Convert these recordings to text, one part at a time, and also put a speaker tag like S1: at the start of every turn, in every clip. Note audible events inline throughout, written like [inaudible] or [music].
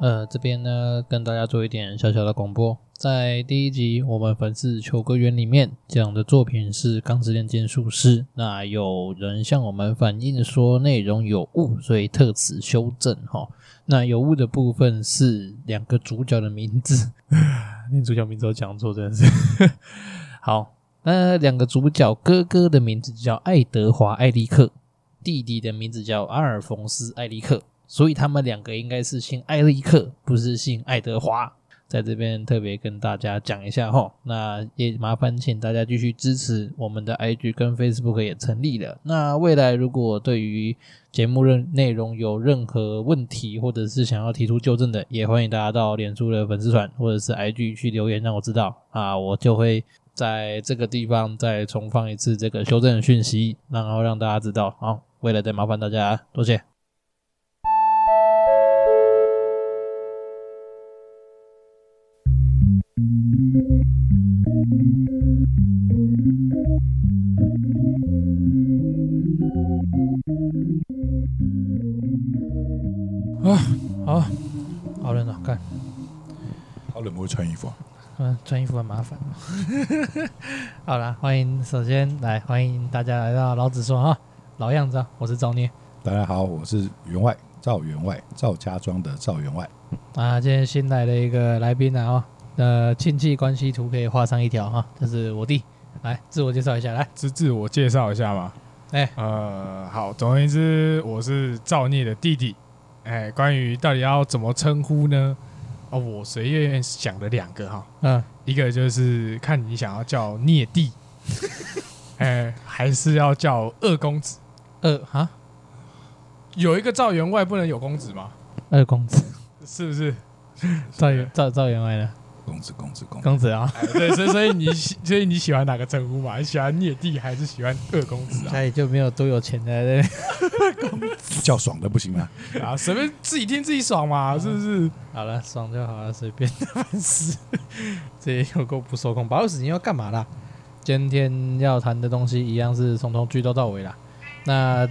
S1: 呃，这边呢，跟大家做一点小小的广播。在第一集我们粉丝求歌园里面讲的作品是《钢之炼金术师》，那有人向我们反映说内容有误，所以特此修正哈。那有误的部分是两个主角的名字，[laughs] 连主角名字都讲错，真的是。[laughs] 好，那两个主角哥哥的名字叫爱德华·艾利克，弟弟的名字叫阿尔冯斯·艾利克。所以他们两个应该是姓艾利克，不是姓爱德华。在这边特别跟大家讲一下哈，那也麻烦请大家继续支持我们的 IG 跟 Facebook 也成立了。那未来如果对于节目任内容有任何问题，或者是想要提出纠正的，也欢迎大家到脸书的粉丝团或者是 IG 去留言，让我知道啊，我就会在这个地方再重放一次这个修正讯息，然后让大家知道。好，未来再麻烦大家，多
S2: 谢。穿衣服啊？
S1: 嗯，穿衣服很麻烦。[laughs] 好了，欢迎，首先来欢迎大家来到老子说啊，老样子啊，我是赵聂。
S2: 大家好，我是员外赵员外赵家庄的赵员外。
S1: 啊，今天新来的一个来宾啊。呃，亲戚关系图可以画上一条哈，这是我弟，来自我介绍一下，来
S3: 自自我介绍一下嘛。哎、欸，呃，好，总而言之，我是赵聂的弟弟。哎，关于到底要怎么称呼呢？哦，我随便想了两个哈，嗯，一个就是看你想要叫聂帝，[laughs] 哎，还是要叫二公子？
S1: 二哈，
S3: 有一个赵员外不能有公子吗？
S1: 二公子
S3: 是不是？
S1: 赵员 [laughs] 赵赵员外呢？
S2: 公子，公子，公子，
S1: 公子啊！
S3: 对，所以所以你 [laughs] 所以你喜欢哪个称呼嘛？你喜欢聂弟还是喜欢二公子啊？
S1: 家里就没有多有钱的，
S2: 公 [laughs] 子叫爽的不行吗？[laughs]
S3: 啊，随便自己听自己爽嘛，是不是？
S1: 好了，爽就好了，随便的粉丝。这也有够不受控，把握时间要干嘛啦？今天要谈的东西一样是从头剧透到尾啦。那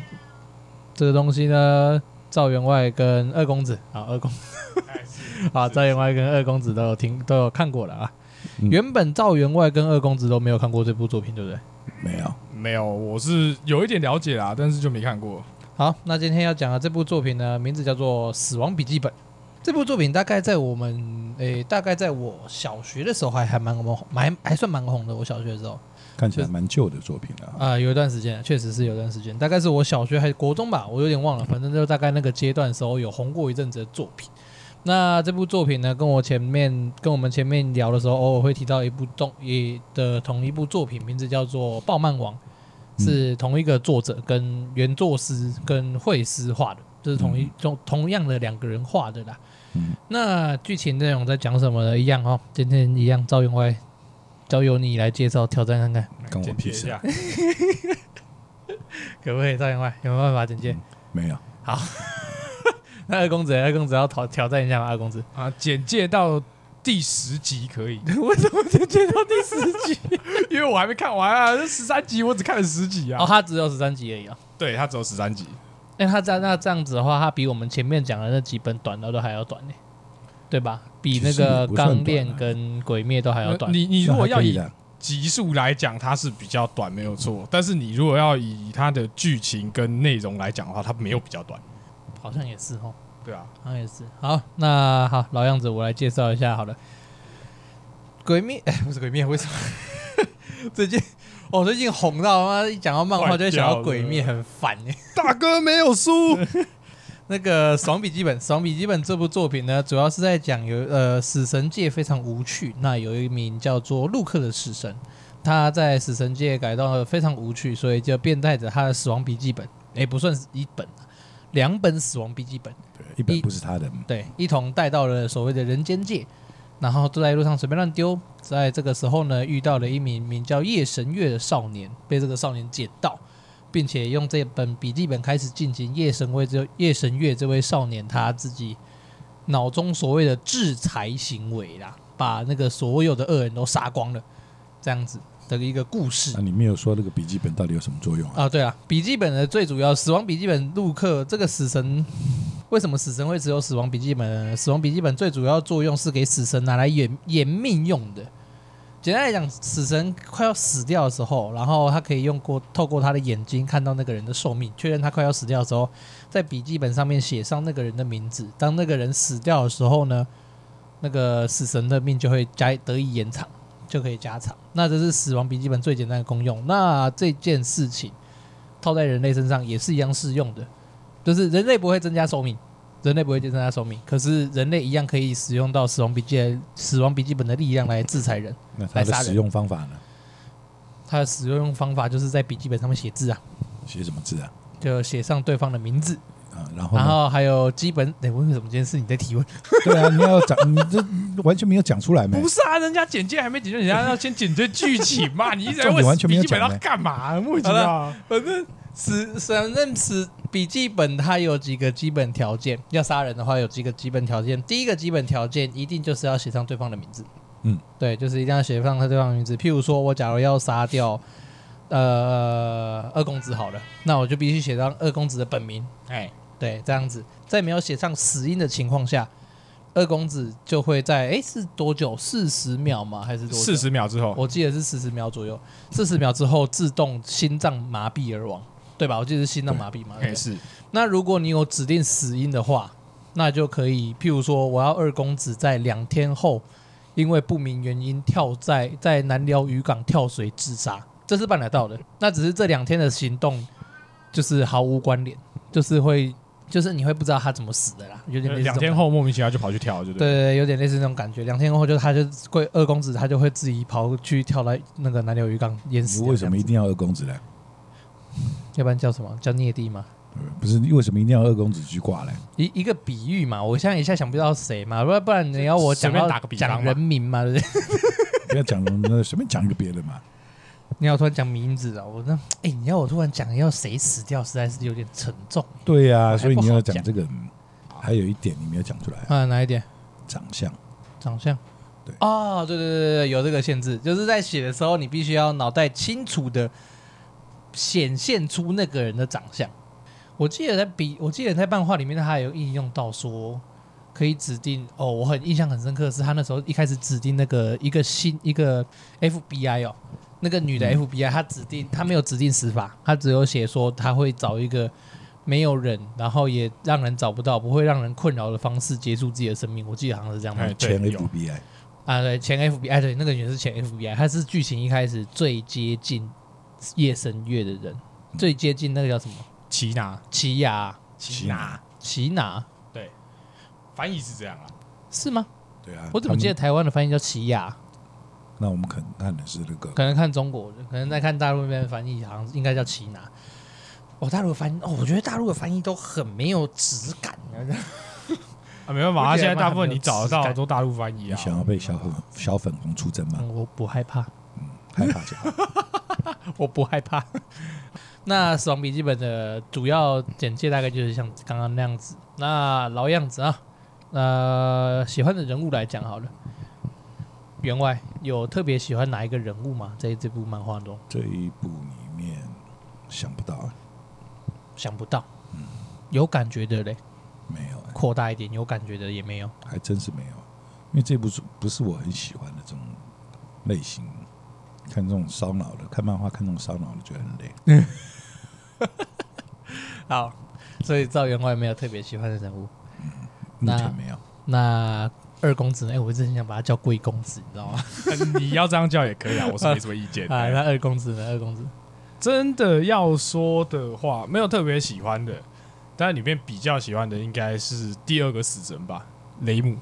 S1: 这个东西呢，赵员外跟二公子啊，二公子。[laughs] 啊，赵员外跟二公子都有听都有看过了啊。嗯、原本赵员外跟二公子都没有看过这部作品，对不对？
S2: 没有，
S3: 没有，我是有一点了解啦，但是就没看过。
S1: 好，那今天要讲的这部作品呢，名字叫做《死亡笔记本》。这部作品大概在我们诶、欸，大概在我小学的时候还还蛮红，蛮还算蛮红的。我小学的时候
S2: 看起来蛮旧的作品了啊、
S1: 呃，有一段时间，确实是有一段时间，大概是我小学还是国中吧，我有点忘了，反正就大概那个阶段的时候有红过一阵子的作品。那这部作品呢，跟我前面跟我们前面聊的时候，偶尔会提到一部动一的同一部作品，名字叫做《暴漫王》，是同一个作者跟原作师跟绘师画的，就是同一种同样的两个人画的啦。那剧情内容在讲什么呢？一样哦，今天一样，赵员外交由你来介绍挑战看看，
S2: 跟我比一下？[laughs]
S1: 可不可以？赵员外有没有办法简介？
S2: 没有。
S1: 好。那 [laughs] 二公子，二公子要挑挑战一下吗？二公子
S3: 啊，简介到第十集可以？[laughs]
S1: 为什么简介到第十集？[laughs]
S3: 因为我还没看完啊，这十三集我只看了十集啊。
S1: 哦，他只有十三集而已啊。
S3: 对，他只有十三集。
S1: 那他在那这样子的话，他比我们前面讲的那几本短的都还要短呢，对吧？比那个《钢炼》跟《鬼灭》都还要短。
S3: 你你如果要以集数来讲，它是比较短，没有错。但是你如果要以它的剧情跟内容来讲的话，它没有比较短。
S1: 好像也是哦，
S3: 对啊，
S1: 好像也是。好，那好，老样子，我来介绍一下好了。鬼灭，哎，[laughs] 不是鬼灭，为什么 [laughs] 最近我、哦、最近红到妈一讲到漫画就会想到鬼灭，很烦哎。[laughs]
S3: 大哥没有输。
S1: 那个《死亡笔记本》《死亡笔记本》这部作品呢，主要是在讲有呃死神界非常无趣，那有一名叫做陆克的死神，他在死神界改造的非常无趣，所以就变带着他的死亡笔记本，哎，不算是一本。两本死亡笔记本，
S2: 对，一本不是他的，
S1: 对，一同带到了所谓的人间界，然后都在路上随便乱丢。在这个时候呢，遇到了一名名叫夜神月的少年，被这个少年捡到，并且用这本笔记本开始进行夜神位这夜神月这位少年他自己脑中所谓的制裁行为啦，把那个所有的恶人都杀光了，这样子。的一个故事，
S2: 那你没有说那个笔记本到底有什么作用啊？
S1: 啊，对啊，笔记本的最主要死亡笔记本陆克这个死神为什么死神会只有死亡笔记本呢？死亡笔记本最主要作用是给死神拿来延延命用的。简单来讲，死神快要死掉的时候，然后他可以用过透过他的眼睛看到那个人的寿命，确认他快要死掉的时候，在笔记本上面写上那个人的名字。当那个人死掉的时候呢，那个死神的命就会加得以延长，就可以加长。那这是死亡笔记本最简单的功用。那这件事情套在人类身上也是一样适用的，就是人类不会增加寿命。人类不会增加寿命，可是人类一样可以使用到死亡笔记、死亡笔记本的力量来制裁人。
S2: 那它的使用方法呢？
S1: 它的使用方法就是在笔记本上面写字啊。
S2: 写什么字啊？
S1: 就写上对方的名字
S2: 啊，然后
S1: 然后还有基本。哎，为什么今天是你在提问？
S2: 对啊，你要讲，你这完全没有讲出来没？
S3: 不是啊，人家简介还没简介，人家要先简介剧情嘛。你一直在问笔记本要干嘛？莫名其妙。
S1: 反正死神认死。笔记本它有几个基本条件，要杀人的话有几个基本条件。第一个基本条件一定就是要写上对方的名字，
S2: 嗯，对，
S1: 就是一定要写上他对方的名字。譬如说我假如要杀掉呃二公子好了，那我就必须写上二公子的本名。哎，对，这样子，在没有写上死因的情况下，二公子就会在哎是多久？四十秒吗？还是多久？
S3: 四十秒之后？
S1: 我记得是四十秒左右。四十秒之后自动心脏麻痹而亡。对吧？我记得是心脏麻痹嘛。
S3: 也是。
S1: 那如果你有指定死因的话，那就可以，譬如说，我要二公子在两天后，因为不明原因跳在在南寮渔港跳水自杀，这是办得到的。那只是这两天的行动就是毫无关联，就是会，就是你会不知道他怎么死的啦。有点类似
S3: 两天后莫名其妙就跑去跳，对不对？
S1: 对，有点类似那种感觉。两天后就他就会二公子，他就会自己跑去跳到那个南流鱼缸淹死。
S2: 为什么一定要二公子呢？
S1: 要不然叫什么？叫聂帝吗？
S2: 不是，为什么一定要二公子去挂嘞？
S1: 一一个比喻嘛，我现在一下想不到谁嘛，不然不然你要我讲
S3: 要打个
S1: 讲人名嘛，对不对？[laughs]
S2: 不要讲人，那随便讲一个别人嘛。
S1: 你要突然讲名字啊？我那哎，你要我突然讲要谁死掉，实在是有点沉重。
S2: 对呀，所以你要讲这个。还有一点你没有讲出来
S1: 啊？哪一点？
S2: 长相。
S1: 长相。
S2: 对。
S1: 哦，对对对对，有这个限制，就是在写的时候，你必须要脑袋清楚的。显现出那个人的长相。我记得在笔，我记得在漫画里面，他还有应用到说，可以指定哦。我很印象很深刻的是，他那时候一开始指定那个一个新一个 FBI 哦，那个女的 FBI，她指定她没有指定死法，她只有写说她会找一个没有人，然后也让人找不到，不会让人困扰的方式结束自己的生命。我记得好像是这样的。
S2: 前 FBI
S1: 啊，对，前 FBI，对，那个女是前 FBI，她是剧情一开始最接近。夜神月的人最接近那个叫什么？
S3: 奇拿
S1: 奇雅
S3: 奇拿
S1: 奇拿，
S3: 对，翻译是这样啊？
S1: 是吗？
S2: 对啊，
S1: 我怎么记得台湾的翻译叫奇亚？
S2: 那我们可能看的是那个，
S1: 可能看中国的，可能在看大陆那边的翻译，好像应该叫奇拿。哦，大陆的翻译哦，我觉得大陆的翻译都很没有质感
S3: 啊，没办法，现在大部分你找得到都大陆翻译啊。
S2: 想要被小粉小粉红出征吗？
S1: 我不害怕，
S2: 嗯，害怕就好。[laughs]
S1: 我不害怕。[laughs] 那《死亡笔记本》的主要简介大概就是像刚刚那样子，那老样子啊。呃，喜欢的人物来讲好了。员外有特别喜欢哪一个人物吗？在这部漫画中？
S2: 这一部里面想不到、啊，
S1: 想不到。嗯，有感觉的嘞？
S2: 没有、欸。
S1: 扩大一点，有感觉的也没有。
S2: 还真是没有，因为这部是不是我很喜欢的这种类型。看这种烧脑的，看漫画看这种烧脑的，觉得很累。[laughs]
S1: 好，所以赵员外没有特别喜欢的人物。
S2: 嗯，目前没有。
S1: 那二公子呢？哎、欸，我真的想把他叫贵公子，你知道吗？[laughs]
S3: 你要这样叫也可以啊，我是没什么意见。
S1: 啊，那二公子呢？二公子
S3: 真的要说的话，没有特别喜欢的，但里面比较喜欢的应该是第二个死神吧，雷姆。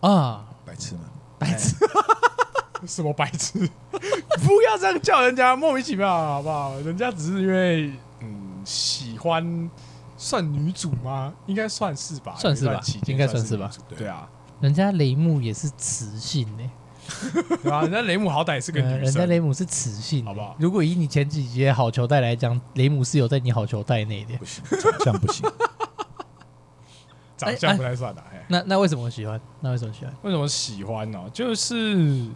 S1: 啊，
S2: 白痴吗？
S1: 白痴。[laughs]
S3: 什么白痴？[laughs] 不要这样叫人家，莫名其妙，好不好？人家只是因为嗯喜欢，算女主吗？应该算是吧，
S1: 算是吧，应该算是吧。
S3: 对啊，
S1: 人家雷姆也是雌性呢，[laughs]
S3: 对吧？人家雷姆好歹也是个女生，
S1: 人家雷姆是雌性，
S3: 好不好？
S1: 如果以你前几集好球带来讲，雷姆是有在你好球带内的，
S2: 不行，长相不行，[laughs]
S3: 长相不太算的。
S1: 那那为什么喜欢？那为什么喜欢？
S3: 为什么喜欢呢？就是。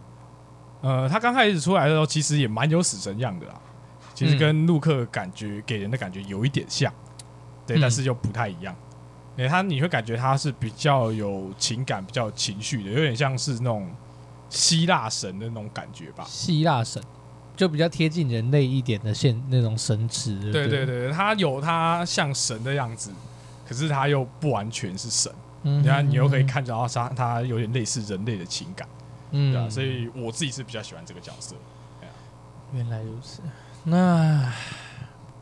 S3: 呃，他刚开始出来的时候，其实也蛮有死神样的啦。其实跟陆克感觉给人的感觉有一点像，对，但是又不太一样。哎，他你会感觉他是比较有情感、比较有情绪的，有点像是那种希腊神的那种感觉吧。
S1: 希腊神就比较贴近人类一点的现那种神祇。对
S3: 对对，他有他像神的样子，可是他又不完全是神。嗯，然后你又可以看到他他有点类似人类的情感。嗯，对啊，所以我自己是比较喜欢这个角色。
S1: 原来如此。那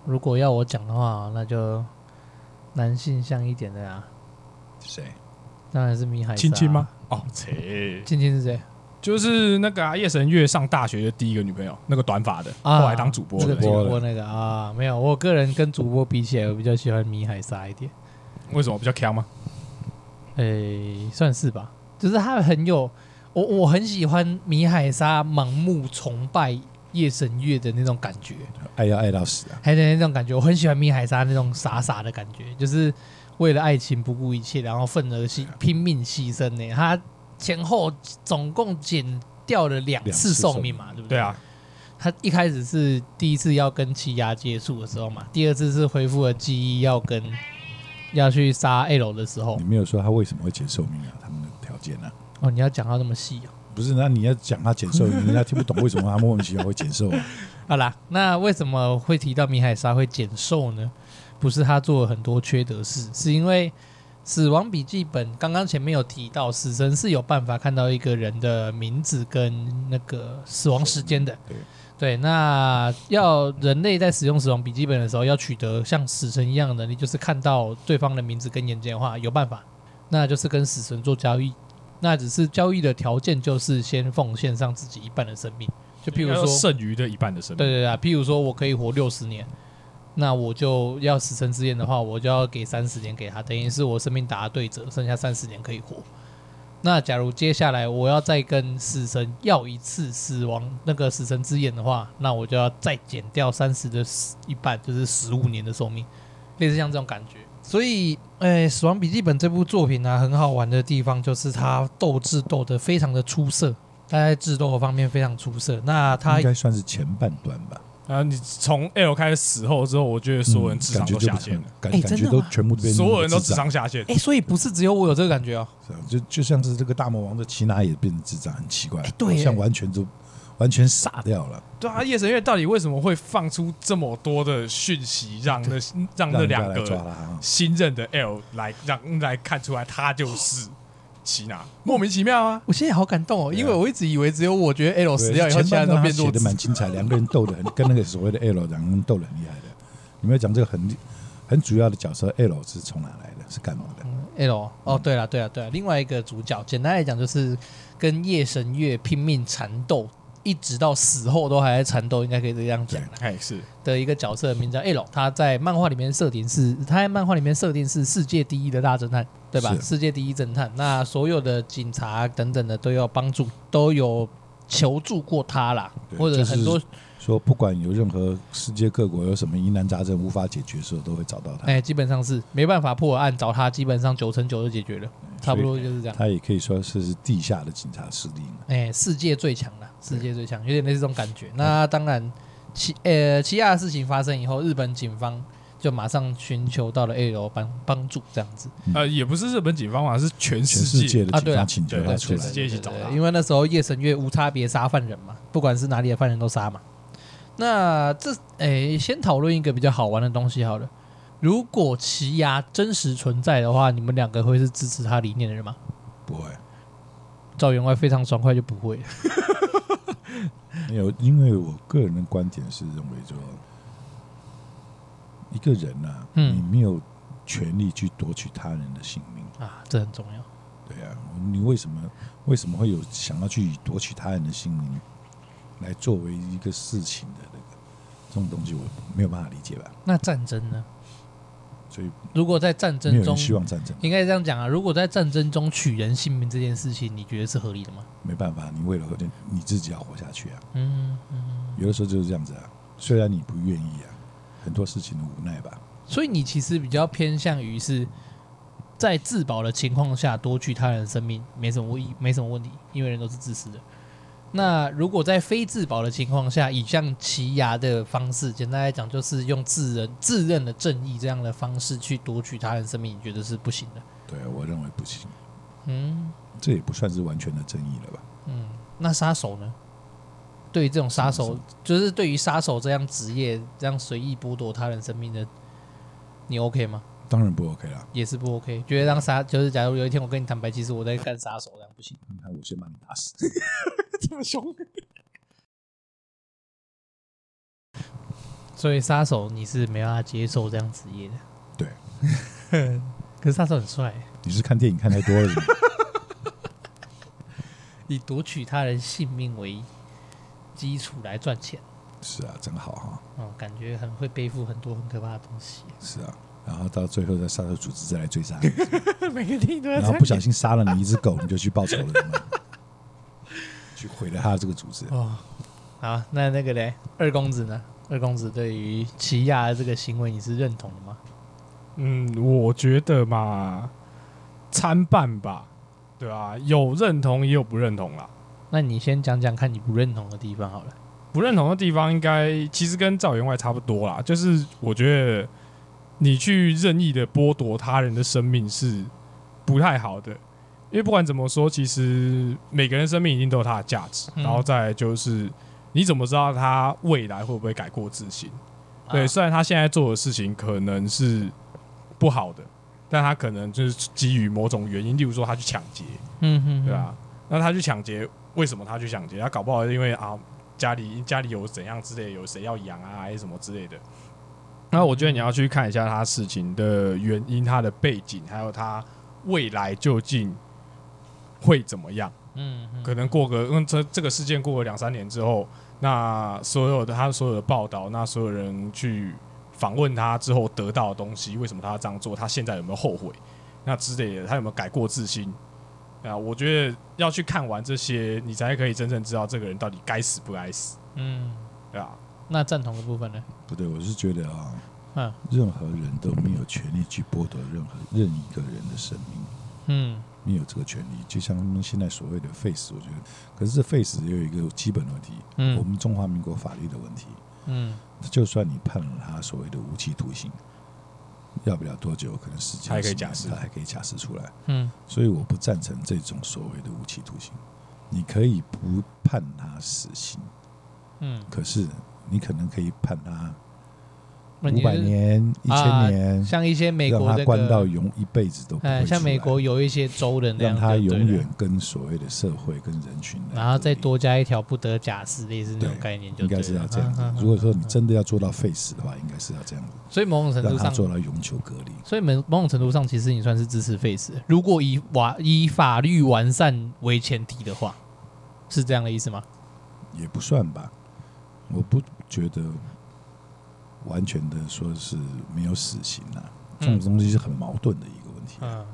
S1: 如果要我讲的话，那就。男性像一点的呀？
S2: 谁？
S1: 当然是米海
S3: 青青吗？哦，切，
S1: 青青是谁？
S3: 就是那个啊，夜神月上大学的第一个女朋友，那个短发的，后来当主播的，
S1: 主播那个啊，没有。我个人跟主播比起来，我比较喜欢米海沙一点。
S3: 为什么比较强吗？
S1: 诶，算是吧。就是他很有我，我很喜欢米海沙盲目崇拜。夜神月的那种感觉，
S2: 爱要爱到死啊！
S1: 还有那种感觉，我很喜欢米海沙那种傻傻的感觉，就是为了爱情不顾一切，然后奋而牺拼命牺牲呢。他前后总共减掉了两次寿命嘛，对不对？
S3: 对啊。
S1: 他一开始是第一次要跟奇犽接触的时候嘛，第二次是恢复了记忆要跟要去杀 L 的时候。
S2: 你没有说他为什么会减寿命啊？他们的条件呢？
S1: 哦，你要讲到那么细啊？
S2: 不是，那你要讲他减寿，[laughs] 人家听不懂为什么他莫名其妙会减寿。[laughs]
S1: 好啦，那为什么会提到米海莎会减寿呢？不是他做了很多缺德事，是因为死亡笔记本刚刚前面有提到，死神是有办法看到一个人的名字跟那个死亡时间的。对对，那要人类在使用死亡笔记本的时候，要取得像死神一样的能力，就是看到对方的名字跟眼睛的话，有办法，那就是跟死神做交易。那只是交易的条件，就是先奉献上自己一半的生命，就譬如说
S3: 剩余的一半的生命。
S1: 对对对，譬如说我可以活六十年，那我就要死神之眼的话，我就要给三十年给他，等于是我生命打对折，剩下三十年可以活。那假如接下来我要再跟死神要一次死亡那个死神之眼的话，那我就要再减掉三十的一半，就是十五年的寿命，类似像这种感觉。所以，诶、欸，《死亡笔记本》这部作品呢、啊，很好玩的地方就是它斗智斗得非常的出色，它在智斗方面非常出色。那它
S2: 应该算是前半段吧。
S3: 啊，你从 L 开始死后之后，我觉得所有人智商都下线了，
S2: 感觉，感觉都全部变
S3: 所有人都智商下线。
S1: 哎、欸，所以不是只有我有这个感觉哦。
S2: 就就像是这个大魔王的奇拿也变成智障，很奇怪，
S1: 欸、对，
S2: 像完全都。完全傻掉了。
S3: 对啊，夜神月到底为什么会放出这么多的讯息，让那让那两个新任的 L 来让来看出来他就是奇娜，莫名其妙啊！
S1: 我现在好感动哦，因为我一直以为只有我觉得 L 死掉以后，其他人都变弱智。
S2: 写的蛮精彩，两个人斗的很，[laughs] 跟那个所谓的 L 两个人斗的很厉害的。你们要讲这个很很主要的角色 L 是从哪来的？是干嘛的、
S1: 嗯、？L 哦，对了对了对了，另外一个主角，简单来讲就是跟夜神月拼命缠斗。一直到死后都还在缠斗，应该可以这样讲。
S3: 哎，是
S1: 的一个角色名叫 L，他在漫画里面设定是，他在漫画里面设定是世界第一的大侦探，对吧？世界第一侦探，那所有的警察等等的都要帮助，都有求助过他啦，或者很多。
S2: 说不管有任何世界各国有什么疑难杂症无法解决的时候，都会找到他。
S1: 哎，基本上是没办法破案，找他基本上九成九就解决了，差不多就是这样。
S2: 他也可以说是地下的警察司令。
S1: 哎，世界最强的，世界最强，有点类似这种感觉。那当然，七呃七亚的事情发生以后，日本警方就马上寻求到了 L 帮帮助，这样子。
S3: 呃，也不是日本警方嘛，是全世
S2: 界的警方请求
S1: 他出来，全世界一起找他。因为那时候夜神月无差别杀犯人嘛，不管是哪里的犯人都杀嘛。那这诶、欸，先讨论一个比较好玩的东西好了。如果奇牙真实存在的话，你们两个会是支持他理念的人吗？
S2: 不会。
S1: 赵员外非常爽快就不会。[laughs]
S2: 没有，因为我个人的观点是认为说，一个人啊，嗯、你没有权利去夺取他人的性命
S1: 啊，这很重要。
S2: 对啊，你为什么为什么会有想要去夺取他人的性命？来作为一个事情的那个这种东西，我没有办法理解吧？
S1: 那战争呢？
S2: 所以，
S1: 如果在战争中，
S2: 希望战争
S1: 应该这样讲啊。如果在战争中取人性命这件事情，你觉得是合理的吗？
S2: 没办法，你为了你自己要活下去啊。
S1: 嗯嗯。
S2: 有的时候就是这样子啊。虽然你不愿意啊，很多事情的无奈吧。
S1: 所以你其实比较偏向于是在自保的情况下夺取他人的生命，没什么问题，没什么问题，因为人都是自私的。那如果在非自保的情况下，以像奇牙的方式，简单来讲，就是用自认自认的正义这样的方式去夺取他人生命，你觉得是不行的？
S2: 对，我认为不行。
S1: 嗯，这
S2: 也不算是完全的正义了吧？
S1: 嗯，那杀手呢？对于这种杀手，就是对于杀手这样职业，这样随意剥夺他人生命的，你 OK 吗？
S2: 当然不 OK 啦，
S1: 也是不 OK。觉得让杀，就是假如有一天我跟你坦白，其实我在干杀手，这样不行。
S2: 你看，我先把你打死，[laughs]
S3: 这么凶。
S1: 所以杀手你是没办法接受这样职业的。
S2: 对，[laughs]
S1: 可是杀手很帅。
S2: 你是看电影看太多了？[laughs]
S1: 以夺取他人性命为基础来赚钱。
S2: 是啊，真好哈。
S1: 嗯，感觉很会背负很多很可怕的东西。
S2: 是啊。然后到最后，再杀手组织再来追杀
S1: 每个地都要。
S2: 然后不小心杀了你一只狗，你就去报仇了，去毁了他的这个组织。
S1: 哦，好，那那个嘞，二公子呢？二公子对于奇亚的这个行为，你是认同的吗？
S3: 嗯，我觉得嘛，参半吧，对啊，有认同，也有不认同啦。
S1: 那你先讲讲看你不认同的地方好了。
S3: 不认同的地方，应该其实跟赵员外差不多啦，就是我觉得。你去任意的剥夺他人的生命是不太好的，因为不管怎么说，其实每个人生命一定都有它的价值。然后再来就是，你怎么知道他未来会不会改过自新？对，虽然他现在做的事情可能是不好的，但他可能就是基于某种原因，例如说他去抢劫，嗯哼，对啊？那他去抢劫，为什么他去抢劫？他搞不好是因为啊家里家里有怎样之类，有谁要养啊，还是什么之类的。那我觉得你要去看一下他事情的原因、他的背景，还有他未来究竟会怎么样。嗯，可能过个，因为这这个事件过了两三年之后，那所有的他所有的报道，那所有人去访问他之后得到的东西，为什么他要这样做？他现在有没有后悔？那之类的，他有没有改过自新？啊，我觉得要去看完这些，你才可以真正知道这个人到底该死不该死。嗯，对啊？
S1: 那赞同的部分呢？
S2: 不对，我是觉得啊，嗯，任何人都没有权利去剥夺任何任一个人的生命，嗯，没有这个权利。就像他们现在所谓的 face，我觉得，可是这 face 也有一个基本的问题，嗯，我们中华民国法律的问题，嗯，就算你判了他所谓的无期徒刑，要不了多久，可能时间
S3: 还可以假释，
S2: 他还可以假释出来，嗯，所以我不赞成这种所谓的无期徒刑。你可以不判他死刑，嗯，可是。你可能可以判他五百年、一千年，
S1: 像一些美国
S2: 让他关到永一辈子都不会，
S1: 像美国有一些州的那样，
S2: 让他永远跟所谓的社会跟人群，
S1: 然后再多加一条不得假释，类似那种概念，就
S2: 应该是要这样子。如果说你真的要做到废死的话，应该是要这样子。
S1: 所以某种程度上
S2: 做到永久隔离。
S1: 所以某某种程度上，其实你算是支持废死。如果以法以法律完善为前提的话，是这样的意思吗？
S2: 也不算吧，我不。觉得完全的说是没有死刑啊，这种东西是很矛盾的一个问题。嗯，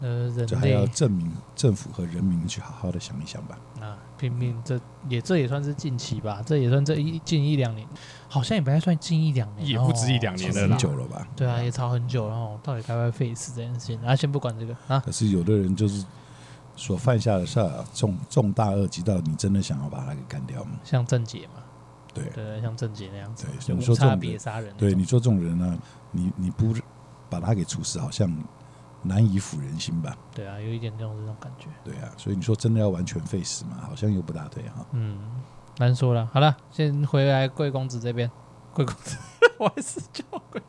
S2: 呃，这还要证明政府和人民去好好的想一想吧。
S1: 啊，拼命，这也这也算是近期吧，这也算这一近一两年，好像也不太算近一两年，
S3: 也不止一两年了，
S2: 很久了吧？
S1: 对啊，也吵很久，然后到底该不该废死这件事情？啊，先不管这个啊。
S2: 可是有的人就是所犯下的事儿重重大恶极到你真的想要把他给干掉吗？
S1: 像郑捷嘛。
S2: 对
S1: 对，像郑杰那样子，
S2: 对，你说这种人，对，你说这种人呢，你你不把他给处死，好像难以抚人心吧？
S1: 对啊，有一点这种这种感觉。
S2: 对啊，所以你说真的要完全废死嘛？好像又不大对哈。
S1: 嗯，难说了。好了，先回来贵公子这边。贵公子，[laughs] 我还是叫贵。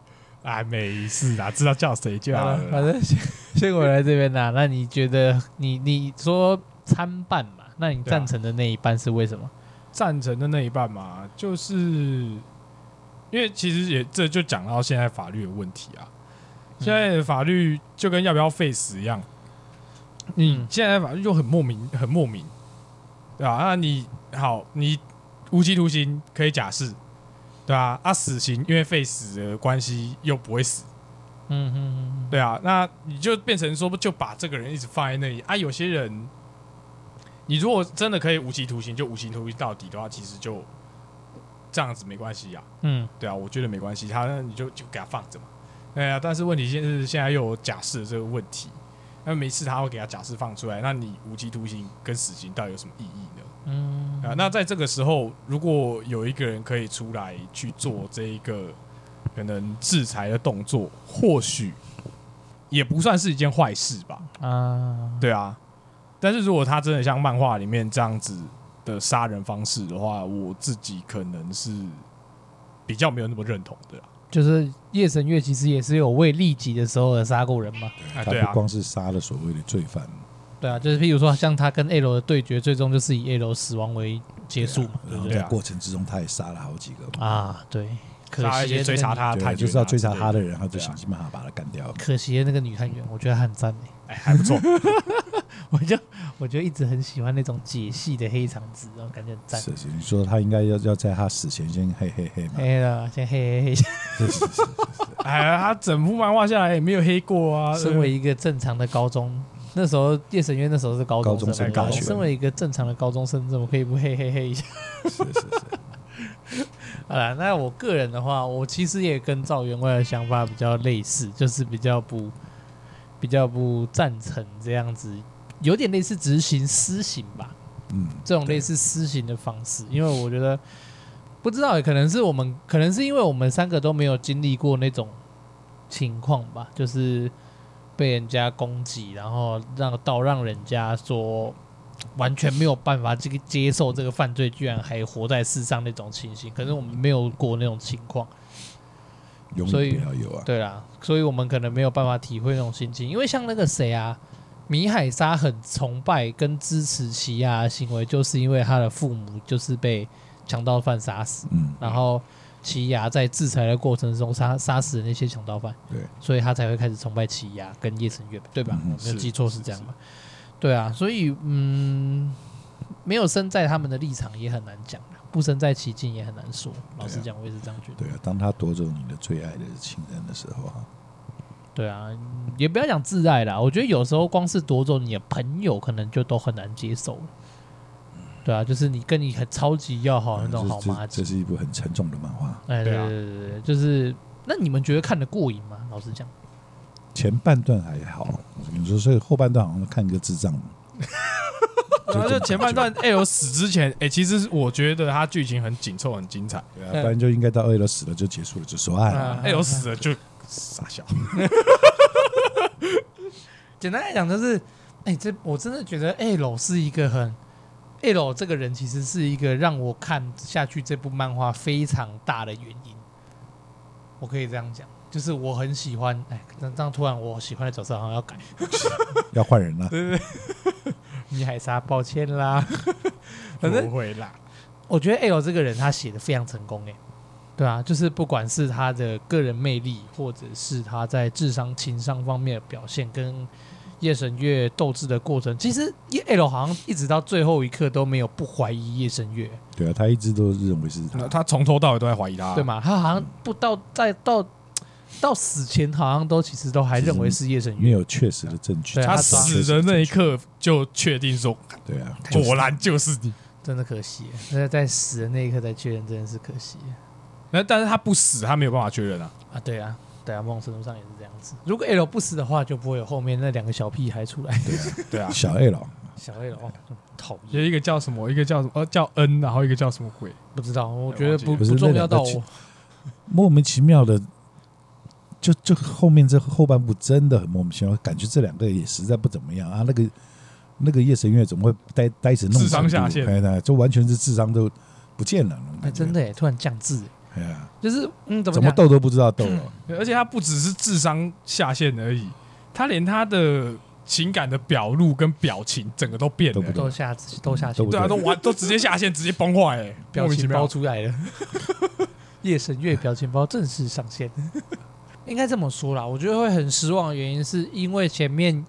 S3: 啊，没事啊，知道叫谁就好了。
S1: 反正先 [laughs] 先回来这边呐。那你觉得，你你说参半嘛？那你赞成的那一半是为什么？
S3: 赞成的那一半嘛，就是因为其实也这就讲到现在法律的问题啊。现在的法律就跟要不要废死一样，你，现在的法律就很莫名，很莫名，对吧？那你好，你无期徒刑可以假释，对吧？啊，死刑因为废死的关系又不会死，嗯嗯，对啊，那你就变成说不，就把这个人一直放在那里啊。有些人。你如果真的可以无期徒刑，就无期徒刑到底的话，其实就这样子没关系呀。嗯，对啊，我觉得没关系，他你就就给他放着嘛。对啊，但是问题现是现在又有假释这个问题，那每次他会给他假释放出来，那你无期徒刑跟死刑到底有什么意义呢？嗯，啊，那在这个时候，如果有一个人可以出来去做这一个可能制裁的动作，或许也不算是一件坏事吧。啊，对啊。但是如果他真的像漫画里面这样子的杀人方式的话，我自己可能是比较没有那么认同的。
S1: 就是夜神月其实也是有为利己的时候而杀过人嘛。
S2: 对，他不光是杀了所谓的罪犯。
S1: 对啊，就是譬如说，像他跟 L 的对决，最终就是以 L 死亡为结束嘛。
S2: 然后在过程之中，他也杀了好几个嘛
S1: 啊。对，可惜
S3: 追查他，他
S2: 就是要追查他的人，他就想尽办法把他干掉。
S1: 可惜那个女探员，我觉得很赞
S3: 哎，还不错。[laughs]
S1: 我就我就一直很喜欢那种解析的黑长直，然后感觉很赞。
S2: 是是，你说他应该要要在他死前先嘿嘿嘿嘛？
S1: 黑了，先嘿嘿嘿。
S2: 是是是是。
S3: 哎呀，他整幅漫画下来也没有黑过啊。
S1: 身为一个正常的高中。那时候夜神月那时候是高中生，高中生身为一个正常的高中生，怎么可以不嘿嘿嘿一下？
S2: 是是是。[laughs]
S1: 好了，那我个人的话，我其实也跟赵员外的想法比较类似，就是比较不比较不赞成这样子，有点类似执行私刑吧。嗯，这种类似私刑的方式，因为我觉得不知道，可能是我们，可能是因为我们三个都没有经历过那种情况吧，就是。被人家攻击，然后让到让人家说完全没有办法这个接受这个犯罪，居然还活在世上那种情形，可是我们没有过那种情况，
S2: 所以有啊，
S1: 对啦，所以我们可能没有办法体会那种心情，因为像那个谁啊，米海沙很崇拜跟支持奇亚的行为，就是因为他的父母就是被强盗犯杀死，嗯，然后。奇亚在制裁的过程中杀杀死了那些强盗犯，
S2: 对，
S1: 所以他才会开始崇拜奇亚跟叶神月，对吧？嗯、我没有记错是这样吧？对啊，所以嗯，没有身在他们的立场也很难讲，不身在其境也很难说。老实讲，我也是这样觉得。
S2: 对啊，当他夺走你的最爱的亲人的时候啊，
S1: 对啊，也不要讲自爱啦，我觉得有时候光是夺走你的朋友，可能就都很难接受了。对啊，就是你跟你很超级要好的那种好麻吉。
S2: 这是一部很沉重的漫画。
S1: 哎，对对对对，就是那你们觉得看得过瘾吗？老实讲，
S2: 前半段还好，你说所以后半段好像看一个智障。
S3: 然后就前半段 L 死之前，哎，其实我觉得他剧情很紧凑，很精彩。
S2: 对啊，不然就应该到 L 死了就结束了，就说爱了。
S3: L 死了就傻笑。[laughs]
S1: 简单来讲，就是哎，这我真的觉得 L 是一个很。L 这个人其实是一个让我看下去这部漫画非常大的原因，我可以这样讲，就是我很喜欢，哎，这样突然我喜欢的角色好像要改，[laughs]
S2: 要换人了，
S1: 对 [laughs] 对对，米海沙，抱歉啦，反正
S3: 不会啦，
S1: 我觉得 L 这个人他写的非常成功，哎，对啊，就是不管是他的个人魅力，或者是他在智商、情商方面的表现，跟夜神月斗智的过程，其实 L 好像一直到最后一刻都没有不怀疑夜神月。
S2: 对啊，他一直都认为是他，
S3: 他从头到尾都在怀疑他，
S1: 对吗？他好像不到在到到死前，好像都其实都还认为是夜神月，
S2: 没有确实的证据。
S3: 他死的那一刻就确定说，
S2: 对啊，
S3: 果然就是你。
S1: 真的可惜，那在死的那一刻才确认，真的是可惜。
S3: 那但是他不死，他没有办法确认啊。
S1: 啊，对啊。对啊，某种程度上也是这样子。如果 L 不死的话，就不会有后面那两个小屁孩出来。
S2: 对啊，对啊，[laughs] 小 L，
S1: 小 L 哦，讨厌。
S3: 有一个叫什么，一个叫什么，呃，叫 N，然后一个叫什么鬼，
S1: 不知道。我觉得不不重要到我。
S2: 莫名其妙的，就就后面这后半部真的很莫名其妙，感觉这两个也实在不怎么样啊。那个那个夜神月怎么会呆呆成那种智
S3: 商下线？
S2: 就完全是智商都不见了。
S1: 哎，真的哎，突然降智。就是嗯，怎么
S2: 怎么斗都不知道斗了，
S3: 而且他不只是智商下线而已，他连他的情感的表露跟表情，整个都变了，
S1: 都下都下线，
S3: 对啊，都完 [laughs] 都直接下线，直接崩坏，哎，
S1: 表情包出来了，夜神月表情包正式上线，[laughs] 应该这么说啦，我觉得会很失望的原因是因为前面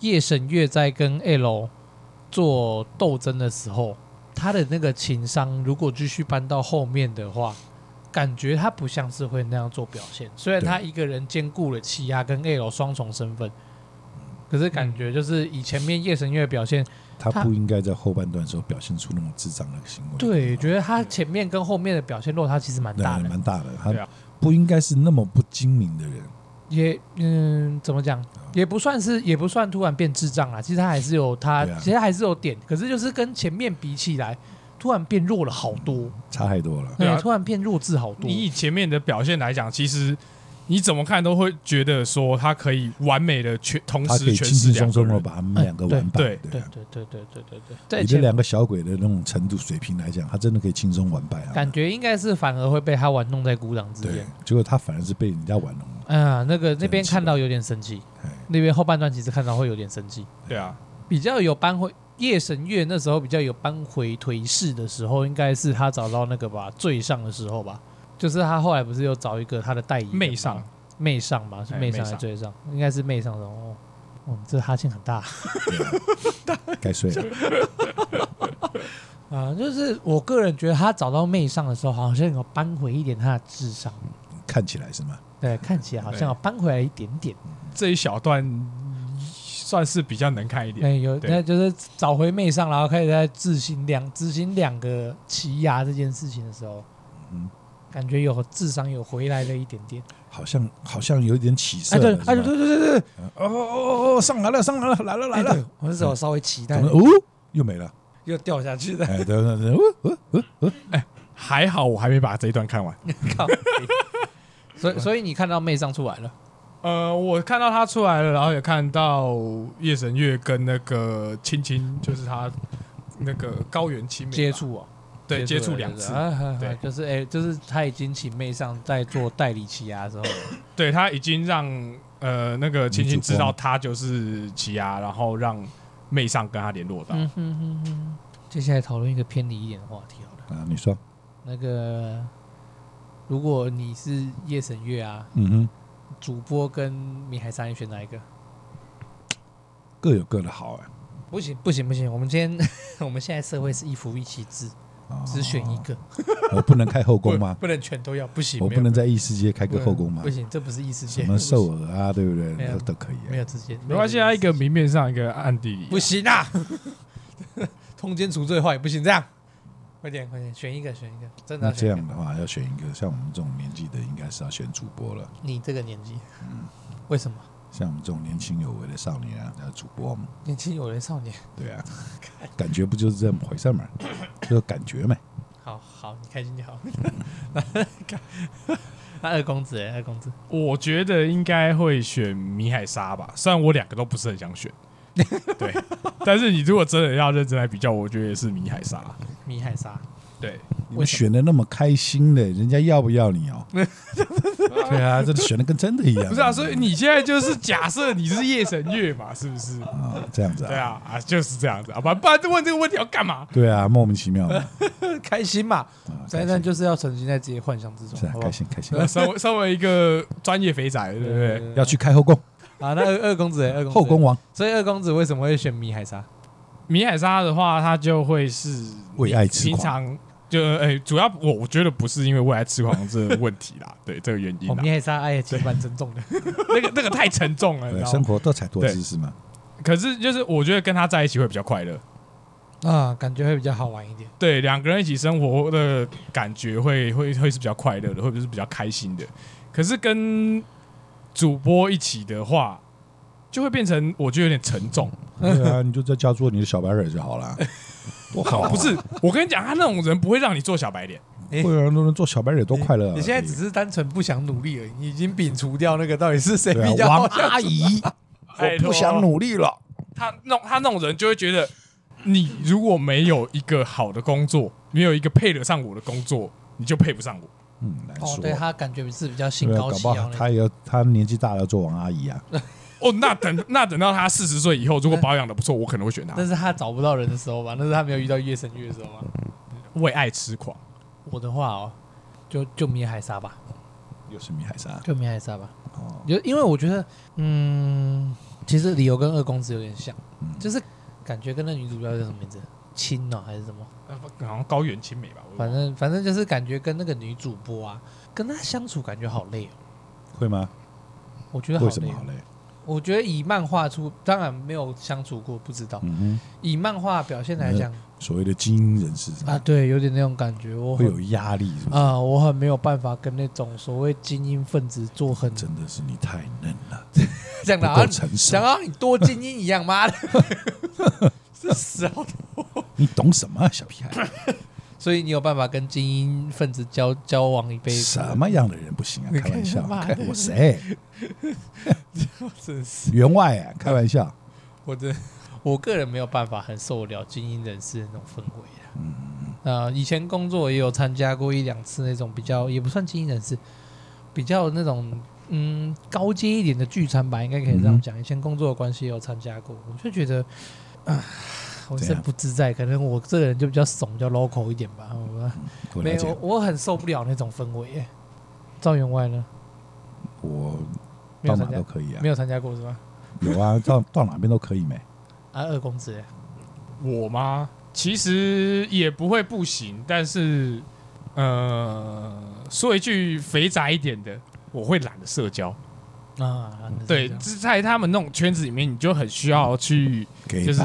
S1: 夜神月在跟 L 做斗争的时候，他的那个情商如果继续搬到后面的话。感觉他不像是会那样做表现，虽然他一个人兼顾了气压跟 L 双重身份，可是感觉就是以前面夜神月的表现，
S2: 他不应该在后半段的时候表现出那么智障的行为。
S1: 对，觉得他前面跟后面的表现落差其实蛮大的，
S2: 蛮大的。他不应该是那么不精明的人。
S1: 也嗯，怎么讲？也不算是，也不算突然变智障啊。其实他还是有他，其实还是有点，可是就是跟前面比起来。突然变弱了好多。
S2: 差太多了。
S1: 对突然变弱智好多。
S3: 以你前面的表现来讲其实你怎么看都会觉得说他可以完美的全同时全
S2: 是轻松的把他们两个完败
S3: 对
S1: 对对对对对对对
S2: 以这两个小鬼的那种程度水平来讲他真的可以轻松完败啊。
S1: 感觉应该是反而会被他玩弄在鼓掌之间。
S2: 结果他反而是被人家玩弄了。
S1: 嗯那个那边看到有点生气。那边后半段其实看到会有点生气。
S3: 对啊。
S1: 比较有班会夜神月那时候比较有扳回颓势的时候，应该是他找到那个吧最上的时候吧。就是他后来不是又找一个他的代言
S3: 妹上，
S1: 妹上吧，是妹上还是最上？应该是妹上的哦。哦，这哈欠很大，
S2: 该睡了。[laughs]
S1: 啊，就是我个人觉得他找到妹上的时候，好像有扳回一点他的智商。
S2: 看起来是吗？
S1: 对，看起来好像有扳回来一点点。
S3: 这一小段算是比较能看一点。
S1: 对，有那就是找回妹上，然后开始在执行两执行两个奇牙这件事情的时候，嗯。感觉有智商有回来了一点点，
S2: 好像好像有一点起色。
S1: 哎对，哎对对对对，
S2: 哦哦哦，上来了上来了来了来了，
S1: 我那时候稍微期待，
S2: 哦，又没了，
S1: 又掉下去了。
S2: 哎对对对，哦哦哦哦，
S3: 哎，还好我还没把这一段看完。[laughs] 靠，
S1: 所以所以你看到妹上出来了？
S3: 呃，我看到他出来了，然后也看到夜神月跟那个青青，就是他那个高原青梅
S1: 接触啊。
S3: 对，接触两次，对，
S1: 就是哎，就是他已经请妹上在做代理奇亚的时候，
S3: 对，他已经让呃那个青青知道他就是奇亚，然后让妹上跟他联络到。嗯哼哼
S1: 哼。接下来讨论一个偏离一点的话题好了。
S2: 啊，你说。
S1: 那个，如果你是夜神月啊，
S2: 嗯哼，
S1: 主播跟米海沙，你选哪一个？
S2: 各有各的好哎。
S1: 不行不行不行，我们今天 [laughs] 我们现在社会是一夫一妻制。只选一个，
S2: 我不能开后宫吗？[laughs]
S1: 不能全都要，不行。
S2: 我不能在异世界开个后宫吗？
S1: 不行，这不是异世界。
S2: 什么兽耳啊，对不对？都可以。
S1: 没有之间，
S3: 没关系啊。一个明面上，一个暗地里。
S1: 不行啊！[laughs] 通奸除罪化也不行，这样。快点，快点，选一个，选一个。真的。
S2: 那这样的话，要选一个像我们这种年纪的，应该是要选主播了。
S1: 你这个年纪，嗯，为什么？
S2: 像我们这种年轻有为的少年啊，要主播嘛。
S1: 年轻有为少年。
S2: 对啊，[laughs] 感觉不就是这么回事嘛？就感觉嘛。[laughs]
S1: 好好，你开心就好。那二公子，二公子，
S3: 我觉得应该会选米海沙吧。虽然我两个都不是很想选，[laughs] 对，但是你如果真的要认真来比较，我觉得也是米海沙。
S1: 米海沙。
S3: 对，
S2: 你们选的那么开心的，人家要不要你哦？[laughs] 对啊，这选的跟真的一样。
S3: 不是啊，所以你现在就是假设你是夜神月嘛，是不是？
S2: 啊，这样子啊。
S3: 对啊，啊，就是这样子啊，不然不然问这个问题要干嘛？
S2: 对啊，莫名其妙的，[laughs]
S1: 开心嘛。灾难就是要沉浸在自己幻想之中，
S2: 是啊，开心开心。
S3: 身为身为一个专业肥仔，对不对？
S2: 要去开后宫
S1: 啊？那二二公子，二公子
S2: 后宫王。
S1: 所以二公子为什么会选米海沙？
S3: 米海沙的话，他就会是
S2: 为爱痴狂。
S3: 就哎、欸，主要我我觉得不是因为为爱痴狂这个问题啦，[laughs] 对这个原因。
S1: 米海沙爱也其实蛮沉重的，
S3: 那个那个太沉重了，
S2: 对生活多彩多姿是吗？
S3: 可是就是我觉得跟他在一起会比较快乐
S1: 啊，感觉会比较好玩一点。
S3: 对，两个人一起生活的感觉会会会是比较快乐的，或者是比较开心的。可是跟主播一起的话，就会变成我觉得有点沉重。
S2: 对啊，你就在家做你的小白脸就好了。
S3: 多好、啊！不是，我跟你讲，他那种人不会让你做小白脸，
S2: 会有人都能做小白脸，多快乐、啊！
S1: 你现在只是单纯不想努力而已，你已经摒除掉那个到底是谁比较好。
S2: 王阿姨，[laughs] 我不想努力了。
S3: 他那他那种人就会觉得，你如果没有一个好的工作，没有一个配得上我的工作，你就配不上我。
S2: 嗯，难说。
S1: 哦、对他感觉是比较心高气傲、那个。
S2: 他也他年纪大了要做王阿姨啊。[laughs]
S3: 哦，那等那等到他四十岁以后，如果保养的不错，我可能会选他。
S1: 但是他找不到人的时候吧？那是他没有遇到夜神月的时候吗？
S3: 为爱痴狂。
S1: 我的话哦，就就米海沙吧。
S2: 又是米海沙，
S1: 就米海沙吧。哦，就因为我觉得，嗯，其实理由跟二公子有点像，嗯、就是感觉跟那女主角叫什么名字？青呢、喔、还是什么？
S3: 好像高原青梅吧。
S1: 反正反正就是感觉跟那个女主播啊，跟她相处感觉好累哦。
S2: 会吗？
S1: 我觉得好累。
S2: 为什么好累？
S1: 我觉得以漫画出，当然没有相处过，不知道。嗯，以漫画表现来讲，
S2: 所谓的精英人士
S1: 啊，对，有点那种感觉，我
S2: 会有压力是不是
S1: 啊，我很没有办法跟那种所谓精英分子做很。
S2: 真的是你太嫩了，[laughs]
S1: 讲的啊，想要你多精英一样，妈的，[laughs]
S2: 你懂什么，小屁孩？[coughs]
S1: 所以你有办法跟精英分子交交往一辈子？
S2: 什么样的人不行啊？开玩笑，开我谁？[laughs]
S1: 真是
S2: 员外啊！开玩笑，[laughs]
S1: 我的我个人没有办法很受得了精英人士的那种氛围啊。嗯啊，以前工作也有参加过一两次那种比较也不算精英人士，比较那种嗯高阶一点的聚餐吧，应该可以这样讲。嗯、以前工作的关系也有参加过，我就觉得啊。我是不自在，可能我这个人就比较怂，比较 local 一点吧。我没有，我很受不了那种氛围。赵员外呢？
S2: 我到哪都可以啊，
S1: 没有参加过是吧？
S2: 有啊，[laughs] 到到哪边都可以没。
S1: 啊，二公子，
S3: 我吗？其实也不会不行，但是呃，说一句肥宅一点的，我会懒得社交啊。对，就是在他们那种圈子里面，你就很需要去，就是。